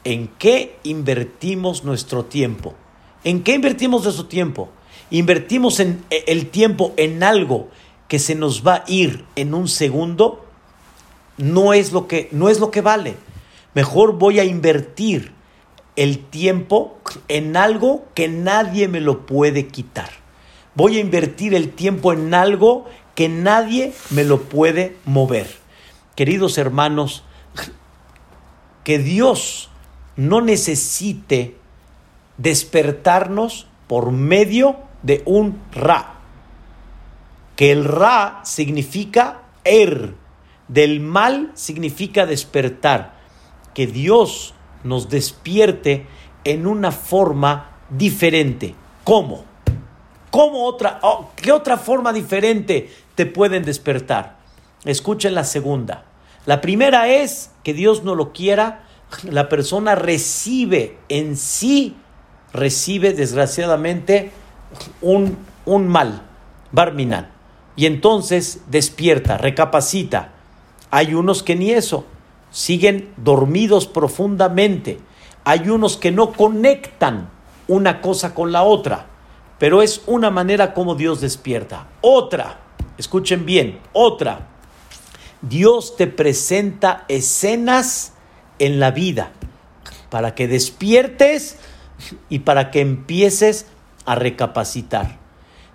[SPEAKER 1] ¿En qué invertimos nuestro tiempo? ¿En qué invertimos nuestro tiempo? Invertimos en, e, el tiempo en algo que se nos va a ir en un segundo, no es lo que, no es lo que vale. Mejor voy a invertir el tiempo en algo que nadie me lo puede quitar. Voy a invertir el tiempo en algo que nadie me lo puede mover. Queridos hermanos, que Dios no necesite despertarnos por medio de un Ra. Que el Ra significa er, del mal significa despertar. Que Dios nos despierte en una forma diferente. ¿Cómo? ¿Cómo otra? Oh, ¿Qué otra forma diferente te pueden despertar? Escuchen la segunda. La primera es que Dios no lo quiera, la persona recibe en sí, recibe desgraciadamente un, un mal, Barminan. Y entonces despierta, recapacita. Hay unos que ni eso siguen dormidos profundamente. Hay unos que no conectan una cosa con la otra, pero es una manera como Dios despierta. Otra, escuchen bien, otra. Dios te presenta escenas en la vida para que despiertes y para que empieces a recapacitar.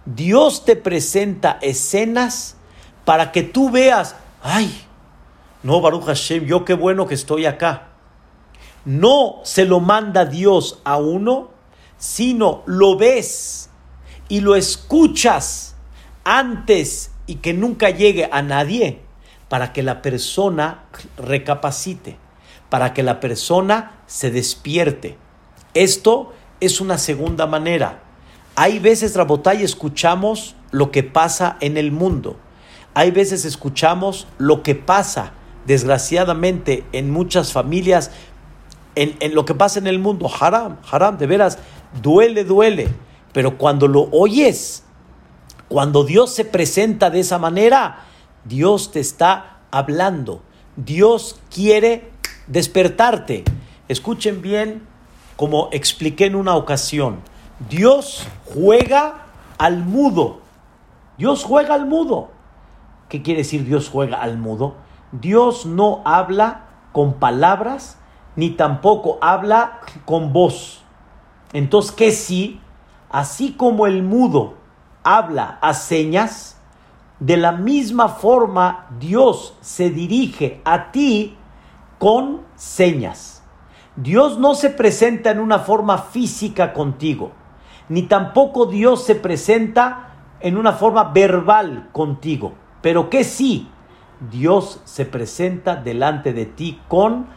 [SPEAKER 1] Dios te presenta escenas para que tú veas, ay, no, Baruch Hashem, yo qué bueno que estoy acá. No se lo manda Dios a uno, sino lo ves y lo escuchas antes y que nunca llegue a nadie para que la persona recapacite, para que la persona se despierte. Esto es una segunda manera. Hay veces, Rabotay, escuchamos lo que pasa en el mundo. Hay veces escuchamos lo que pasa desgraciadamente en muchas familias, en, lo que pasa en el mundo, haram, haram, de veras, duele, duele. Pero cuando lo oyes, cuando Dios se presenta de esa manera, Dios te está hablando. Dios quiere despertarte. Escuchen bien, como expliqué en una ocasión, Dios juega al mudo. Dios juega al mudo. ¿Qué quiere decir Dios juega al mudo? Dios no habla con palabras ni tampoco habla con voz. Entonces, ¿qué sí? Así como el mudo habla a señas, de la misma forma Dios se dirige a ti con señas. Dios no se presenta en una forma física contigo, ni tampoco Dios se presenta en una forma verbal contigo. Pero que sí, Dios se presenta delante de ti con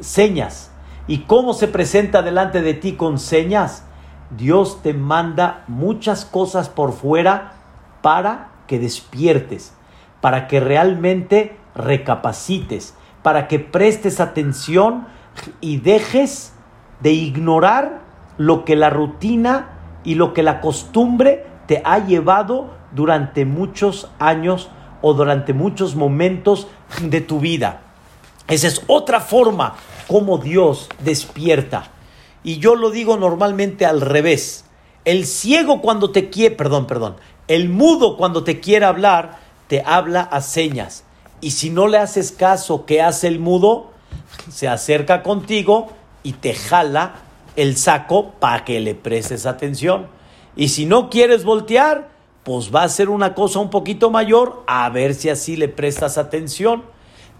[SPEAKER 1] señas. ¿Y cómo se presenta delante de ti con señas? Dios te manda muchas cosas por fuera para que despiertes, para que realmente recapacites, para que prestes atención y dejes de ignorar lo que la rutina y lo que la costumbre te ha llevado durante muchos años o durante muchos momentos de tu vida. Esa es otra forma como Dios despierta. Y yo lo digo normalmente al revés. El ciego cuando te quiere, perdón, perdón, el mudo cuando te quiere hablar, te habla a señas. Y si no le haces caso, ¿qué hace el mudo? Se acerca contigo y te jala el saco para que le prestes atención. Y si no quieres voltear, pues va a ser una cosa un poquito mayor, a ver si así le prestas atención.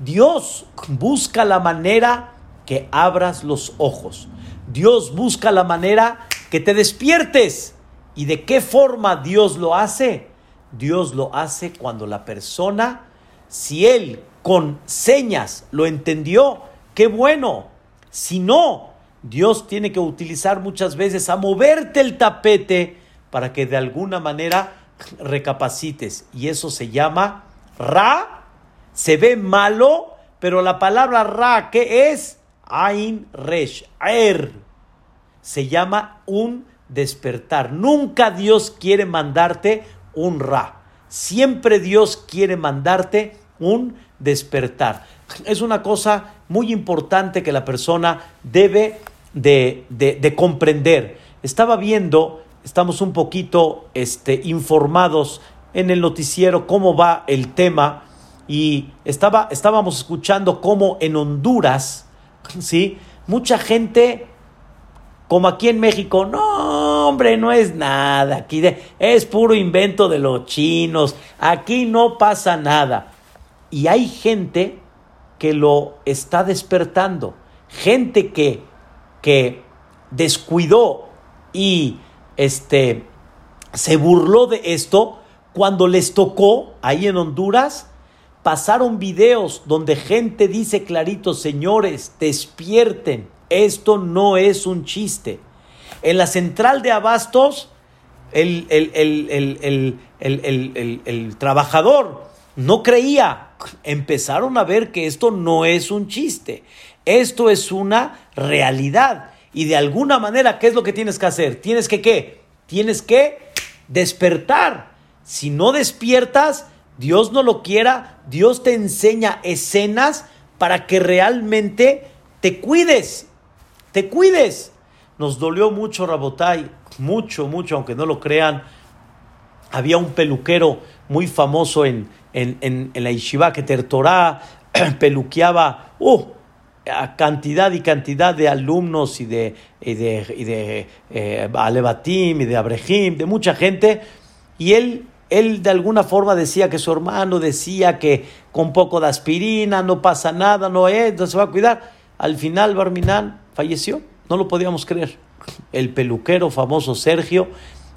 [SPEAKER 1] Dios busca la manera que abras los ojos. Dios busca la manera que te despiertes. ¿Y de qué forma Dios lo hace? Dios lo hace cuando la persona, si él con señas lo entendió, qué bueno. Si no, Dios tiene que utilizar muchas veces a moverte el tapete para que de alguna manera recapacites. Y eso se llama Ra. Se ve malo, pero la palabra Ra, ¿qué es? Ain Resh. Er. Se llama un despertar. Nunca Dios quiere mandarte un Ra. Siempre Dios quiere mandarte un despertar. Es una cosa muy importante que la persona debe de, de comprender. Estaba viendo estamos un poquito este, informados en el noticiero cómo va el tema y estaba, estábamos escuchando cómo en Honduras, ¿sí? Mucha gente, como aquí en México, no, hombre, no es nada, aquí es puro invento de los chinos, aquí no pasa nada. Y hay gente que lo está despertando, gente que, que descuidó y este, se burló de esto cuando les tocó ahí en Honduras. Pasaron videos donde gente dice clarito, señores, despierten, esto no es un chiste. En la central de abastos, el, el trabajador no creía. Empezaron a ver que esto no es un chiste, esto es una realidad. Y de alguna manera, ¿qué es lo que tienes que hacer? Tienes que qué? Tienes que despertar. Si no despiertas, Dios no lo quiera, Dios te enseña escenas para que realmente te cuides, te cuides. Nos dolió mucho Rabotai, mucho, mucho, aunque no lo crean. Había un peluquero muy famoso en, en, la Yeshiva que Tertorá <clears throat> peluqueaba, uh, a cantidad y cantidad de alumnos y de, y de, y de eh, Alebatim y de Abrejim, de mucha gente, y él, él de alguna forma decía que su hermano decía que con poco de aspirina no pasa nada, no es, no se va a cuidar. Al final Barminán falleció, no lo podíamos creer. El peluquero famoso Sergio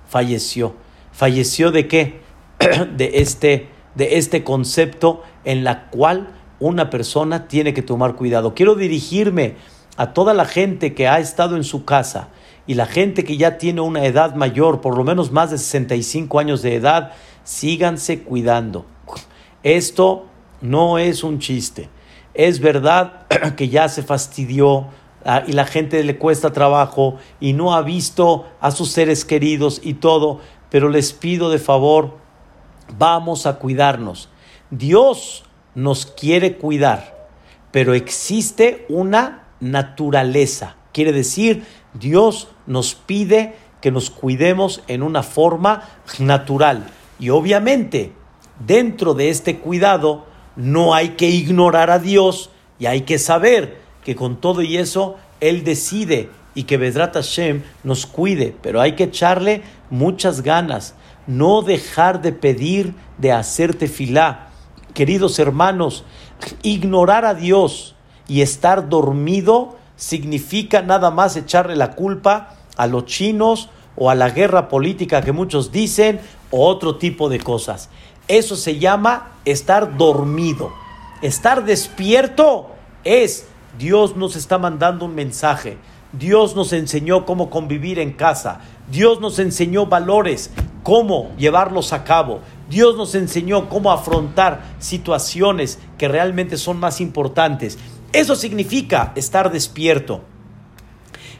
[SPEAKER 1] falleció. ¿Falleció de qué? <clears throat> de este, de este concepto en la cual una persona tiene que tomar cuidado. Quiero dirigirme a toda la gente que ha estado en su casa y la gente que ya tiene una edad mayor, por lo menos más de 65 años de edad, síganse cuidando. Esto no es un chiste. Es verdad <clears throat> que ya se fastidió y la gente le cuesta trabajo y no ha visto a sus seres queridos y todo, pero les pido de favor, vamos a cuidarnos. Dios nos quiere cuidar, pero existe una naturaleza. Quiere decir, Dios nos pide que nos cuidemos en una forma natural. Y obviamente, dentro de este cuidado, no hay que ignorar a Dios y hay que saber que con todo y eso, Él decide y que Vedrat Hashem nos cuide, pero hay que echarle muchas ganas, no dejar de pedir, de hacerte filá Queridos hermanos, ignorar a Dios y estar dormido significa nada más echarle la culpa a los chinos o a la guerra política que muchos dicen o otro tipo de cosas. Eso se llama estar dormido. Estar despierto es Dios nos está mandando un mensaje. Dios nos enseñó cómo convivir en casa. Dios nos enseñó valores, cómo llevarlos a cabo. Dios nos enseñó cómo afrontar situaciones que realmente son más importantes. Eso significa estar despierto.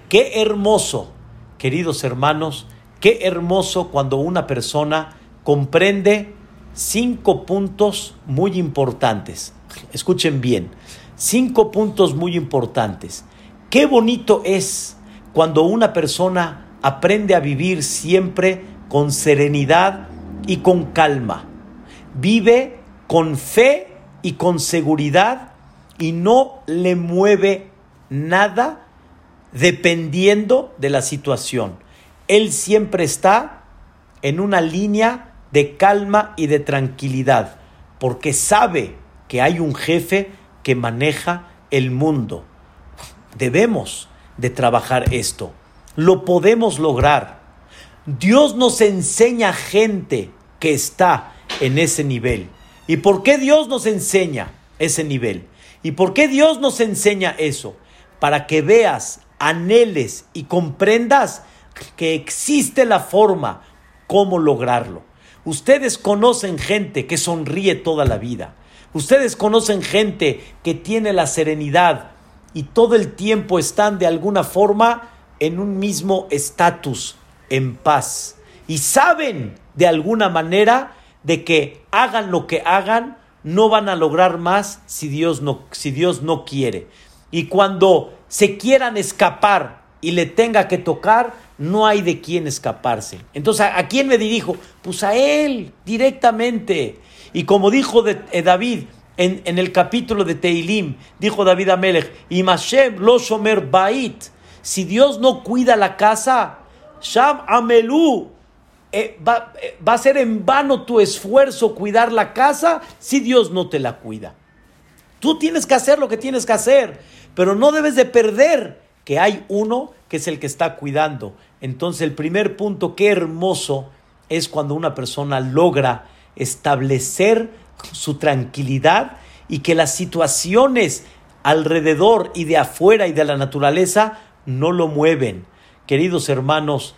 [SPEAKER 1] Qué hermoso, queridos hermanos, qué hermoso cuando una persona comprende cinco puntos muy importantes. Escuchen bien, cinco puntos muy importantes. Qué bonito es cuando una persona aprende a vivir siempre con serenidad y con calma. Vive con fe y con seguridad y no le mueve nada dependiendo de la situación. Él siempre está en una línea de calma y de tranquilidad, porque sabe que hay un jefe que maneja el mundo. Debemos de trabajar esto. Lo podemos lograr. Dios nos enseña gente que está en ese nivel. ¿Y por qué Dios nos enseña ese nivel? ¿Y por qué Dios nos enseña eso? Para que veas, anheles y comprendas que existe la forma cómo lograrlo. Ustedes conocen gente que sonríe toda la vida. Ustedes conocen gente que tiene la serenidad y todo el tiempo están de alguna forma en un mismo estatus, en paz. Y saben de alguna manera de que hagan lo que hagan, no van a lograr más si Dios no, si Dios no quiere. Y cuando se quieran escapar y le tenga que tocar, no hay de quién escaparse. Entonces, ¿a, quién me dirijo? Pues a él, directamente. Y como dijo eh, David en, el capítulo de Teilim, dijo David Amelech, Imashem lo shomer bait, si Dios no cuida la casa, Sham Amelu, eh, va, eh, va, a ser en vano tu esfuerzo cuidar la casa si Dios no te la cuida. Tú tienes que hacer lo que tienes que hacer, pero no debes de perder que hay uno que es el que está cuidando. Entonces el primer punto, qué hermoso es cuando una persona logra establecer su tranquilidad y que las situaciones alrededor y de afuera y de la naturaleza no lo mueven. Queridos hermanos,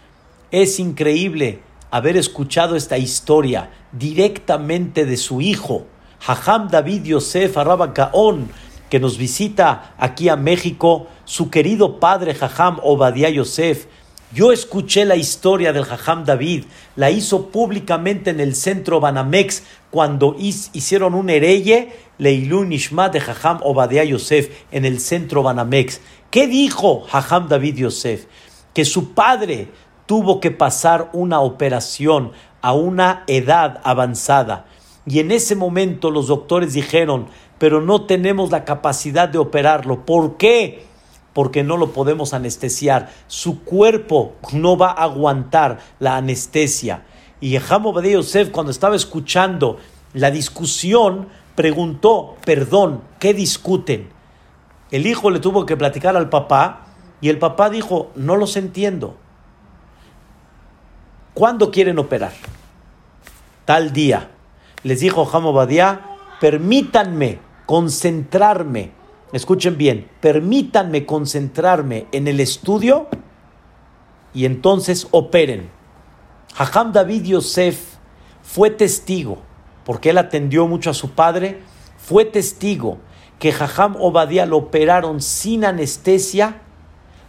[SPEAKER 1] es increíble haber escuchado esta historia directamente de su hijo, Jajam David Yosef Araba Gaon, que nos visita aquí a México, su querido padre Jajam Obadiah Yosef. Yo escuché la historia del Jajam David, la hizo públicamente en el centro Banamex cuando hicieron un hereye, Leilun Nishmat de Jajam Obadiah Yosef en el centro Banamex. ¿Qué dijo Jajam David Yosef? Que su padre tuvo que pasar una operación a una edad avanzada. Y en ese momento los doctores dijeron, pero no tenemos la capacidad de operarlo. ¿Por qué? Porque no lo podemos anestesiar. Su cuerpo no va a aguantar la anestesia. Y Jajam Obadiah Yosef, cuando estaba escuchando la discusión, preguntó, perdón, ¿qué discuten? El hijo le tuvo que platicar al papá y el papá dijo, no los entiendo. ¿Cuándo quieren operar? Tal día. Les dijo Jamo Badía, permítanme concentrarme, escuchen bien, permítanme concentrarme en el estudio y entonces operen. Jajam David Yosef fue testigo, porque él atendió mucho a su padre, fue testigo que Jajam Obadía lo operaron sin anestesia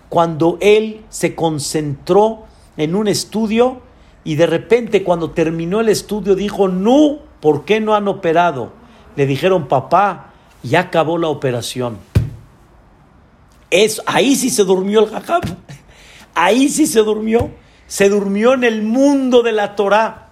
[SPEAKER 1] cuando él se concentró en un estudio y de repente cuando terminó el estudio dijo, no, ¿por qué no han operado? Le dijeron, papá, ya acabó la operación. Es, ahí sí se durmió el Jajam, ahí sí se durmió, se durmió en el mundo de la Torah.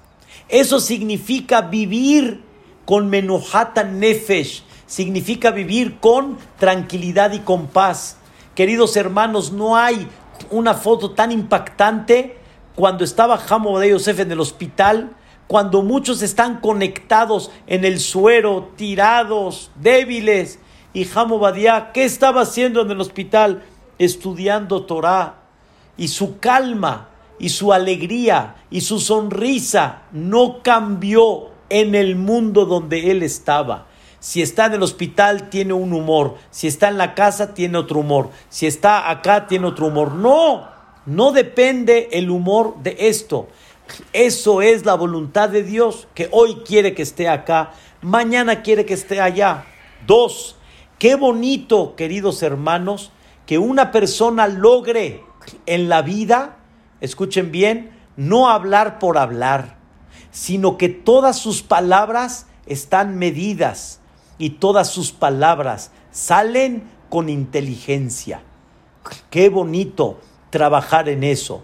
[SPEAKER 1] Eso significa vivir con menuhata nefesh, significa vivir con tranquilidad y con paz. Queridos hermanos, no hay una foto tan impactante cuando estaba Hamo de Yosef en el hospital, cuando muchos están conectados en el suero, tirados, débiles. Y Badia, ¿qué estaba haciendo en el hospital? Estudiando Torah. Y su calma, y su alegría, y su sonrisa no cambió en el mundo donde él estaba Si está en el hospital, tiene un humor. Si está en la casa, tiene otro humor. Si está acá, tiene otro humor. No, no depende el humor de esto. Eso es la voluntad de Dios, que hoy quiere que esté acá, mañana quiere que esté allá. Dos, qué bonito, queridos hermanos, que una persona logre en la vida, escuchen bien, no hablar por hablar, sino que todas sus palabras están medidas y todas sus palabras salen con inteligencia. Qué bonito trabajar en eso.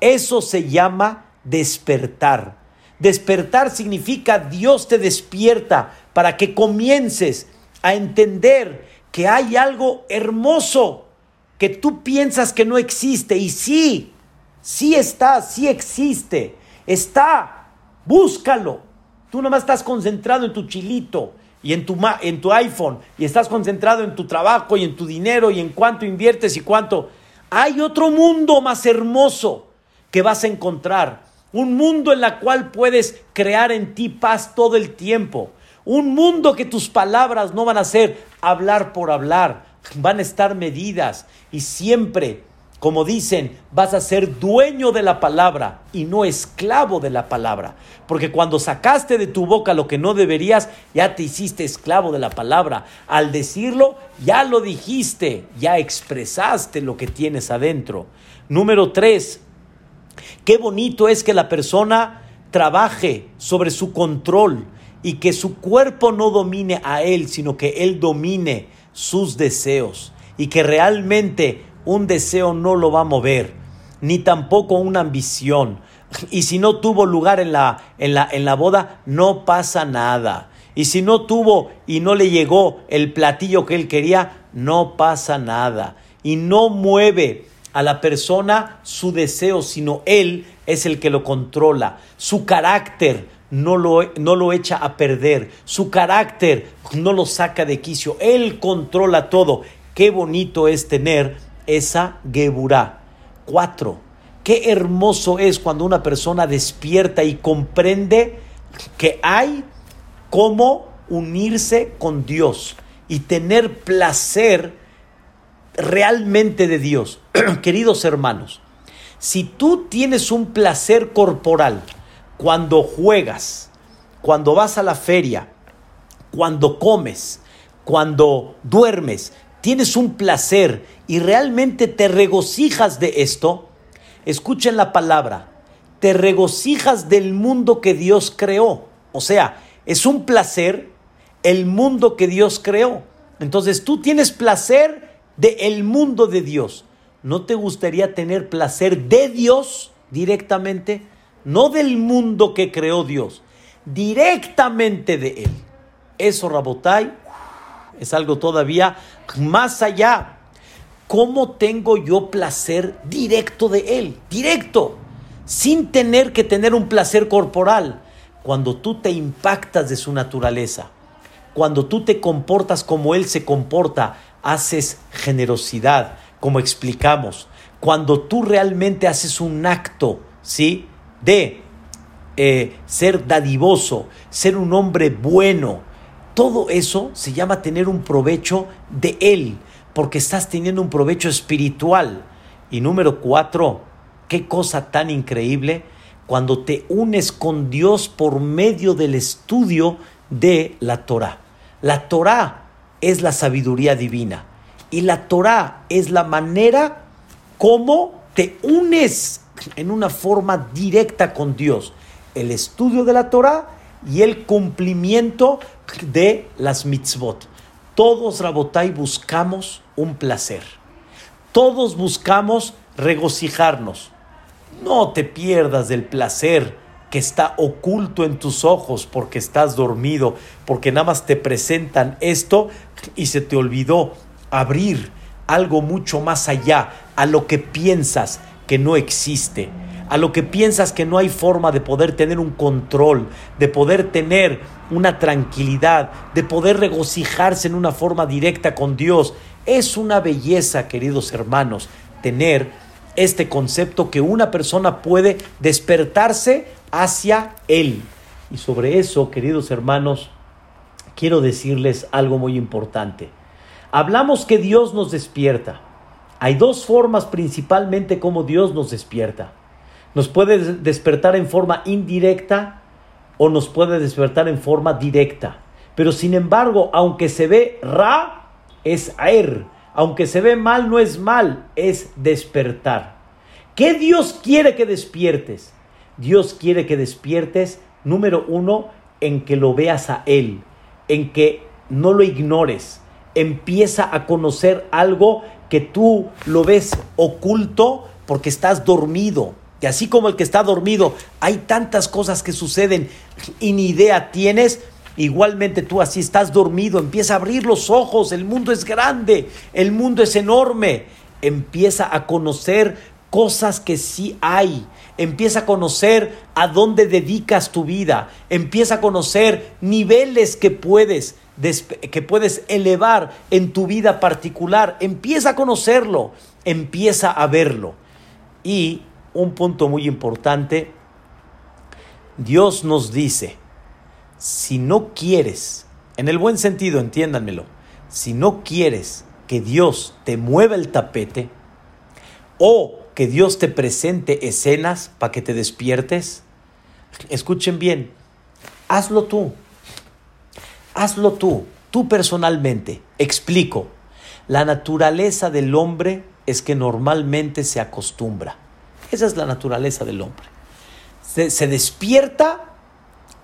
[SPEAKER 1] Eso se llama despertar. Despertar significa Dios te despierta para que comiences a entender que hay algo hermoso que tú piensas que no existe y sí, sí está, sí existe, está, búscalo. Tú nomás estás concentrado en tu chilito y en tu, en tu iPhone y estás concentrado en tu trabajo y en tu dinero y en cuánto inviertes y cuánto. Hay otro mundo más hermoso que vas a encontrar. Un mundo en el cual puedes crear en ti paz todo el tiempo. Un mundo que tus palabras no van a ser hablar por hablar, van a estar medidas y siempre, como dicen, vas a ser dueño de la palabra y no esclavo de la palabra. Porque cuando sacaste de tu boca lo que no deberías, ya te hiciste esclavo de la palabra. Al decirlo, ya lo dijiste, ya expresaste lo que tienes adentro. Número tres, qué bonito es que la persona trabaje sobre su control y que su cuerpo no domine a él, sino que él domine sus deseos y que realmente un deseo no lo va a mover, ni tampoco una ambición. Y si no tuvo lugar en la, en la, en la boda, no pasa nada. Y si no tuvo y no le llegó el platillo que él quería, no pasa nada. Y no mueve a la persona su deseo, sino él es el que lo controla. Su carácter no lo, no lo echa a perder, su carácter no lo saca de quicio, él controla todo. Qué bonito es tener esa Geburá. Cuatro, qué hermoso es cuando una persona despierta y comprende que hay cómo unirse con Dios y tener placer realmente de Dios. <clears throat> Queridos hermanos, si tú tienes un placer corporal, cuando juegas, cuando vas a la feria, cuando comes, cuando duermes, tienes un placer y realmente te regocijas de esto, escuchen la palabra, te regocijas del mundo que Dios creó. O sea, es un placer el mundo que Dios creó. Entonces tú tienes placer del el mundo de Dios. ¿No te gustaría tener placer de Dios directamente? no del mundo que creó Dios, directamente de Él. Eso, Rabotai, es algo todavía más allá. ¿Cómo tengo yo placer directo de Él? Directo, sin tener que tener un placer corporal. Cuando tú te impactas de su naturaleza, cuando tú te comportas como Él se comporta, haces generosidad, como explicamos. Cuando tú realmente haces un acto, ¿sí? de eh, ser dadivoso, ser un hombre bueno, todo eso se llama tener un provecho de Él, porque estás teniendo un provecho espiritual. Y número cuatro, qué cosa tan increíble cuando te unes con Dios por medio del estudio de la Torah. La Torah es la sabiduría divina y la Torah es la manera como te unes en una forma directa con Dios. El estudio de la Torah y el cumplimiento de las mitzvot. Todos, Rabotai, buscamos un placer. Todos buscamos regocijarnos. No te pierdas del placer que está oculto en tus ojos porque estás dormido, porque nada más te presentan esto y se te olvidó abrir algo mucho más allá a lo que piensas, que no existe, a lo que piensas que no hay forma de poder tener un control, de poder tener una tranquilidad, de poder regocijarse en una forma directa con Dios. Es una belleza, queridos hermanos, tener este concepto que una persona puede despertarse hacia Él. Y sobre eso, queridos hermanos, quiero decirles algo muy importante. Hablamos que Dios nos despierta. Hay dos formas principalmente como Dios nos despierta. Nos puede despertar en forma indirecta o nos puede despertar en forma directa. Pero sin embargo, aunque se ve Ra, es Aer. Aunque se ve mal, no es mal, es despertar. ¿Qué Dios quiere que despiertes? Dios quiere que despiertes, número uno, en que lo veas a Él, en que no lo ignores. Empieza a conocer algo que tú lo ves oculto porque estás dormido. Y así como el que está dormido, hay tantas cosas que suceden y ni idea tienes, igualmente tú así estás dormido, empieza a abrir los ojos, el mundo es grande, el mundo es enorme, empieza a conocer cosas que sí hay, empieza a conocer a dónde dedicas tu vida, empieza a conocer niveles que puedes que puedes elevar en tu vida particular, empieza a conocerlo, empieza a verlo. Y un punto muy importante, Dios nos dice, si no quieres, en el buen sentido, entiéndanmelo, si no quieres que Dios te mueva el tapete o que Dios te presente escenas para que te despiertes, escuchen bien, hazlo tú. Hazlo tú, tú personalmente. Explico. La naturaleza del hombre es que normalmente se acostumbra. Esa es la naturaleza del hombre. Se, despierta,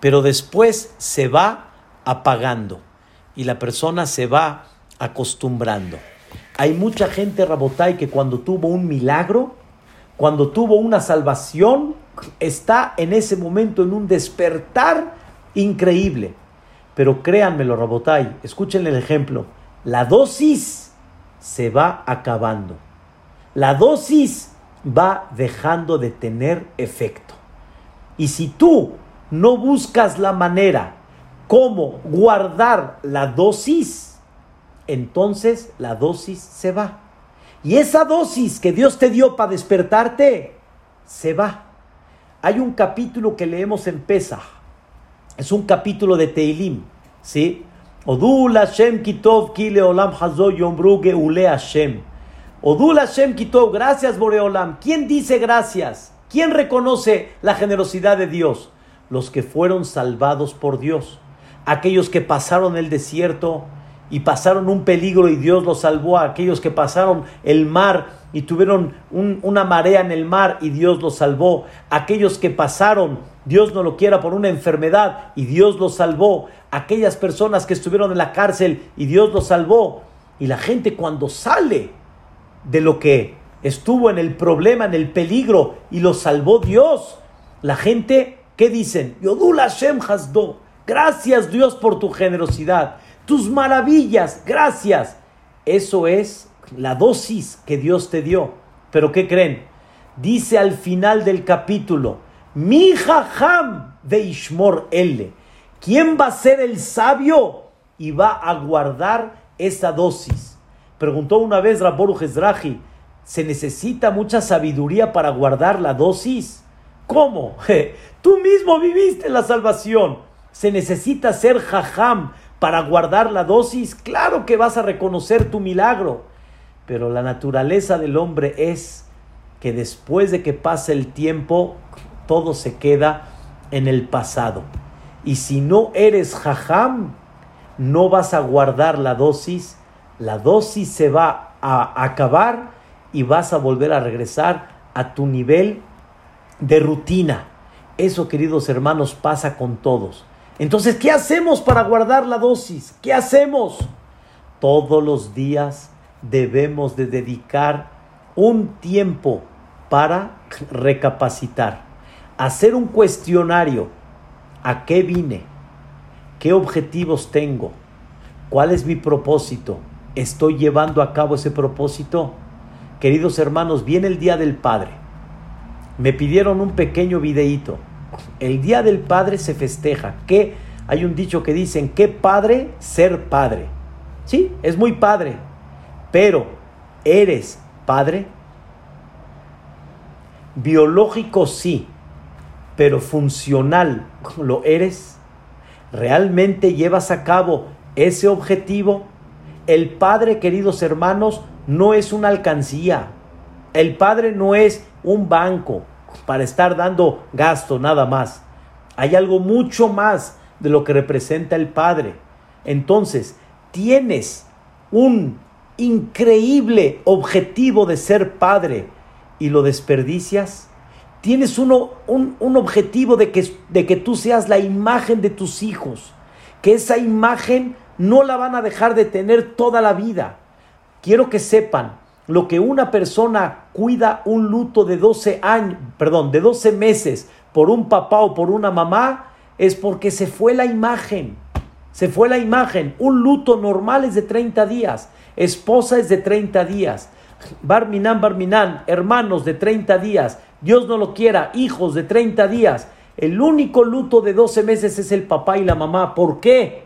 [SPEAKER 1] pero después se va apagando y la persona se va acostumbrando. Hay mucha gente, Rabotay, que cuando tuvo un milagro, cuando tuvo una salvación, está en ese momento en un despertar increíble. Pero créanmelo, Rabotay, escuchen el ejemplo. La dosis se va acabando. La dosis va dejando de tener efecto. Y si tú no buscas la manera cómo guardar la dosis, entonces la dosis se va. Y esa dosis que Dios te dio para despertarte, se va. Hay un capítulo que leemos en Pesach es un capítulo de Teilim, ¿sí? Odul Hashem Kitov Kile Olam Hazo Yombruge Ule Hashem. Odul Hashem Kitov, gracias Boreolam. ¿Quién dice gracias? ¿Quién reconoce la generosidad de Dios? Los que fueron salvados por Dios. Aquellos que pasaron el desierto y pasaron un peligro y Dios los salvó. Aquellos que pasaron el mar y tuvieron una marea en el mar y Dios los salvó. Aquellos que pasaron, Dios no lo quiera, por una enfermedad y Dios los salvó. Aquellas personas que estuvieron en la cárcel y Dios los salvó. Y la gente cuando sale de lo que estuvo en el problema, en el peligro y los salvó Dios, la gente, ¿qué dicen? Yodul Hashem Hasdo. Gracias Dios por tu generosidad, tus maravillas, gracias. Eso es la dosis que Dios te dio. Pero ¿qué creen? Dice al final del capítulo, mi jajam de Ishmor L. ¿Quién va a ser el sabio y va a guardar esa dosis? Preguntó una vez Raboru Ezrahi, ¿se necesita mucha sabiduría para guardar la dosis? ¿Cómo? Tú mismo viviste la salvación. ¿Se necesita ser jajam para guardar la dosis? Claro que vas a reconocer tu milagro. Pero la naturaleza del hombre es que después de que pase el tiempo, todo se queda en el pasado. Y si no eres jajam, no vas a guardar la dosis, la dosis se va a acabar y vas a volver a regresar a tu nivel de rutina. Eso, queridos hermanos, pasa con todos. Entonces, ¿qué hacemos para guardar la dosis? ¿Qué hacemos? Todos los días debemos de dedicar un tiempo para recapacitar, hacer un cuestionario. ¿A qué vine? ¿Qué objetivos tengo? ¿Cuál es mi propósito? ¿Estoy llevando a cabo ese propósito? Queridos hermanos, viene el Día del Padre. Me pidieron un pequeño videíto. El Día del Padre se festeja. ¿Qué? Hay un dicho que dicen, ¿qué padre ser padre? Sí, es muy padre, pero ¿eres padre? Biológico sí, pero funcional lo eres. ¿realmente llevas a cabo ese objetivo? El Padre, queridos hermanos, no es una alcancía. El Padre no es un banco para estar dando gasto nada más. Hay algo mucho más de lo que representa el Padre. Entonces, tienes un increíble objetivo de ser padre y lo desperdicias. Tienes uno, un, un, objetivo de que, de que tú seas la imagen de tus hijos, que esa imagen no la van a dejar de tener toda la vida. Quiero que sepan, lo que una persona cuida un luto de 12 años, perdón, de 12 meses por un papá o por una mamá, es porque se fue la imagen. Se fue la imagen. Un luto normal es de 30 días. Esposa es de 30 días. Barminan, Barminan, hermanos de 30 días. Dios no lo quiera, hijos de 30 días. El único luto de 12 meses es el papá y la mamá. ¿Por qué?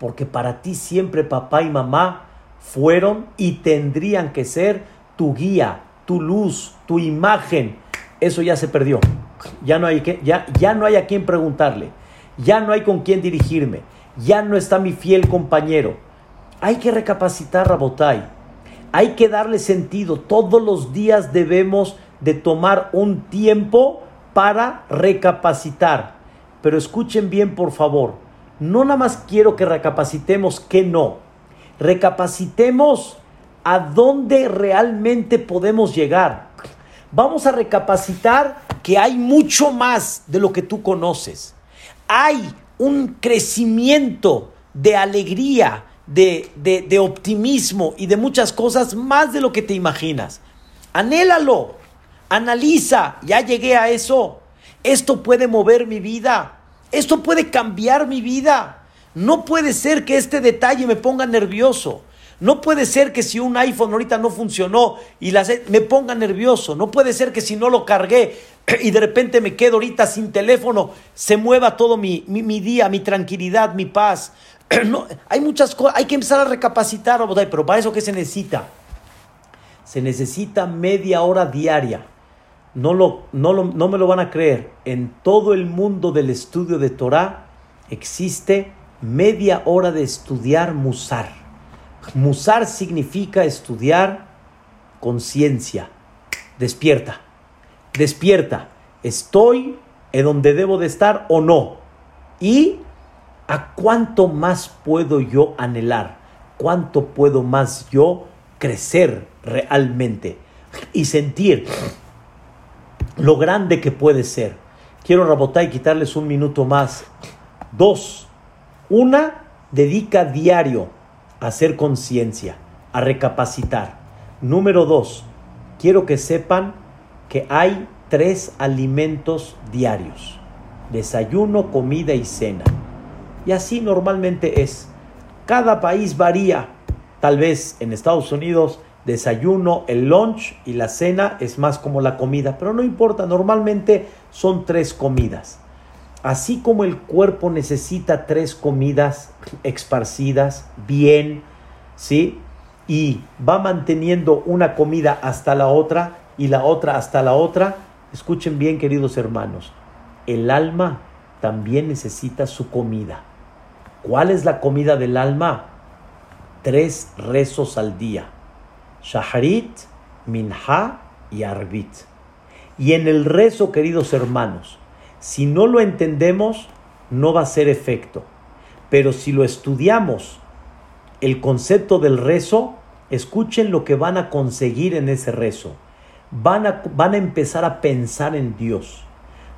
[SPEAKER 1] Porque para ti siempre papá y mamá fueron y tendrían que ser tu guía, tu luz, tu imagen. Eso ya se perdió. Ya no hay, que, ya, ya no hay a quien preguntarle. Ya no hay con quién dirigirme. Ya no está mi fiel compañero. Hay que recapacitar, Rabotai. Hay que darle sentido. Todos los días debemos de tomar un tiempo para recapacitar. Pero escuchen bien, por favor. No nada más quiero que recapacitemos que no recapacitemos a dónde realmente podemos llegar. Vamos a recapacitar que hay mucho más de lo que tú conoces. Hay un crecimiento de alegría, de, de, optimismo y de muchas cosas más de lo que te imaginas. Anhélalo, analiza, ya llegué a eso. Esto puede mover mi vida, esto puede cambiar mi vida. No puede ser que este detalle me ponga nervioso. No puede ser que si un iPhone ahorita no funcionó y me ponga nervioso. No puede ser que si no lo cargué <clears throat> y de repente me quedo ahorita sin teléfono, se mueva todo mi, mi, día, mi tranquilidad, mi paz. <clears throat> No, hay muchas cosas, hay que empezar a recapacitar, pero para eso ¿qué se necesita? Se necesita media hora diaria. No, lo, no, lo, no me lo van a creer. En todo el mundo del estudio de Torah existe media hora de estudiar Musar. Musar significa estudiar conciencia. Despierta, despierta. ¿Estoy en donde debo de estar o no? ¿Y a cuánto más puedo yo anhelar? ¿Cuánto puedo más yo crecer realmente? Y sentir lo grande que puede ser. Quiero rabotar y quitarles un minuto más. Dos, una, dedica diario a hacer conciencia, a recapacitar. Número dos, quiero que sepan que hay tres alimentos diarios. Desayuno, comida y cena. Y así normalmente es. Cada país varía. Tal vez en Estados Unidos desayuno, el lunch y la cena es más como la comida, pero no importa, normalmente son tres comidas. Así como el cuerpo necesita tres comidas esparcidas bien, ¿sí? Y va manteniendo una comida hasta la otra y la otra hasta la otra. Escuchen bien, queridos hermanos. El alma también necesita su comida. ¿Cuál es la comida del alma? Tres rezos al día. Shaharit, Minha y Arbit. Y en el rezo, queridos hermanos, si no lo entendemos, no va a ser efecto. Pero si lo estudiamos, el concepto del rezo, escuchen lo que van a conseguir en ese rezo. Van a, van a empezar a pensar en Dios.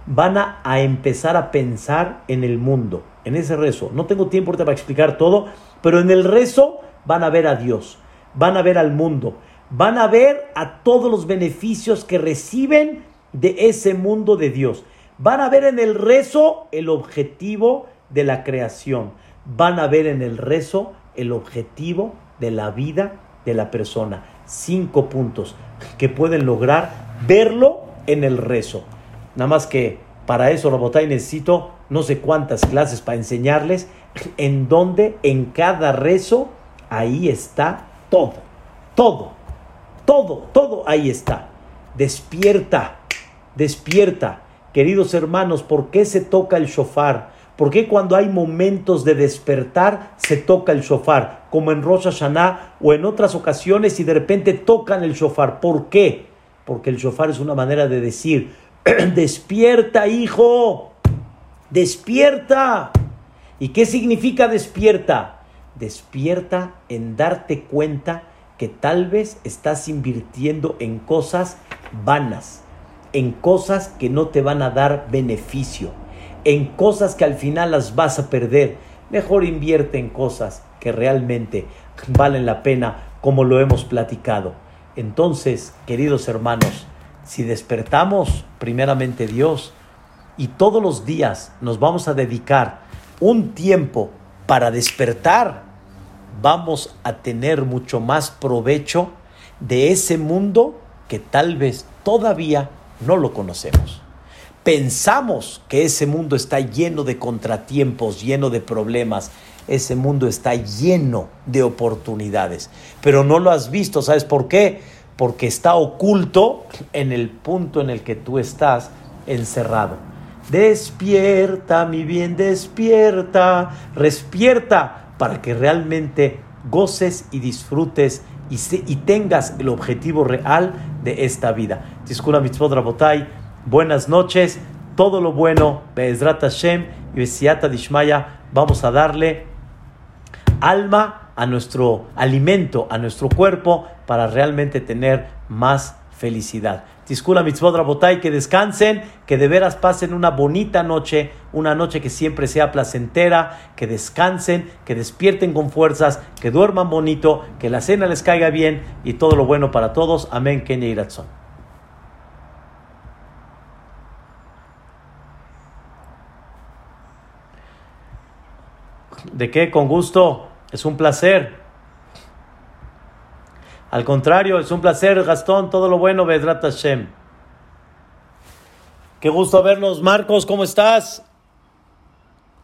[SPEAKER 1] Van a, a, empezar a pensar en el mundo, en ese rezo. No tengo tiempo ahorita para explicar todo, pero en el rezo van a ver a Dios, van a ver al mundo, van a ver a todos los beneficios que reciben de ese mundo de Dios. Van a ver en el rezo el objetivo de la creación. Van a ver en el rezo el objetivo de la vida de la persona. Cinco puntos que pueden lograr verlo en el rezo. Nada más que para eso, Robotay, necesito no sé cuántas clases para enseñarles en donde en cada rezo ahí está todo. Todo. Todo, todo ahí está. Despierta. Despierta. Queridos hermanos, ¿por qué se toca el shofar? ¿Por qué cuando hay momentos de despertar se toca el shofar? Como en Rosh Hashanah o en otras ocasiones y de repente tocan el shofar. ¿Por qué? Porque el shofar es una manera de decir, <clears throat> despierta hijo, despierta. ¿Y qué significa despierta? Despierta en darte cuenta que tal vez estás invirtiendo en cosas vanas, en cosas que no te van a dar beneficio, en cosas que al final las vas a perder. Mejor invierte en cosas que realmente valen la pena, como lo hemos platicado. Entonces, queridos hermanos, si despertamos primeramente Dios y todos los días nos vamos a dedicar un tiempo para despertar, vamos a tener mucho más provecho de ese mundo que tal vez todavía no lo conocemos. Pensamos que ese mundo está lleno de contratiempos, lleno de problemas, ese mundo está lleno de oportunidades, pero no lo has visto, ¿sabes por qué? Porque está oculto en el punto en el que tú estás encerrado. Despierta, mi bien, despierta, respierta para que realmente goces y disfrutes y, tengas el objetivo real de esta vida. Tiskula mitzvot rabotai, buenas noches, todo lo bueno, Be'ezrat Hashem y Besiata Dishmaya, vamos a darle alma a nuestro alimento, a nuestro cuerpo, para realmente tener más felicidad. Tiskula mitzvot rabotay, que descansen, que de veras pasen una bonita noche, una noche que siempre sea placentera, que descansen, que despierten con fuerzas, que duerman bonito, que la cena les caiga bien y todo lo bueno para todos. Amén, Kenya y ¿De qué? Con gusto. Es un placer. Al contrario, es un placer, Gastón, todo lo bueno, Bedrat Hashem. Qué gusto vernos, Marcos, ¿cómo estás?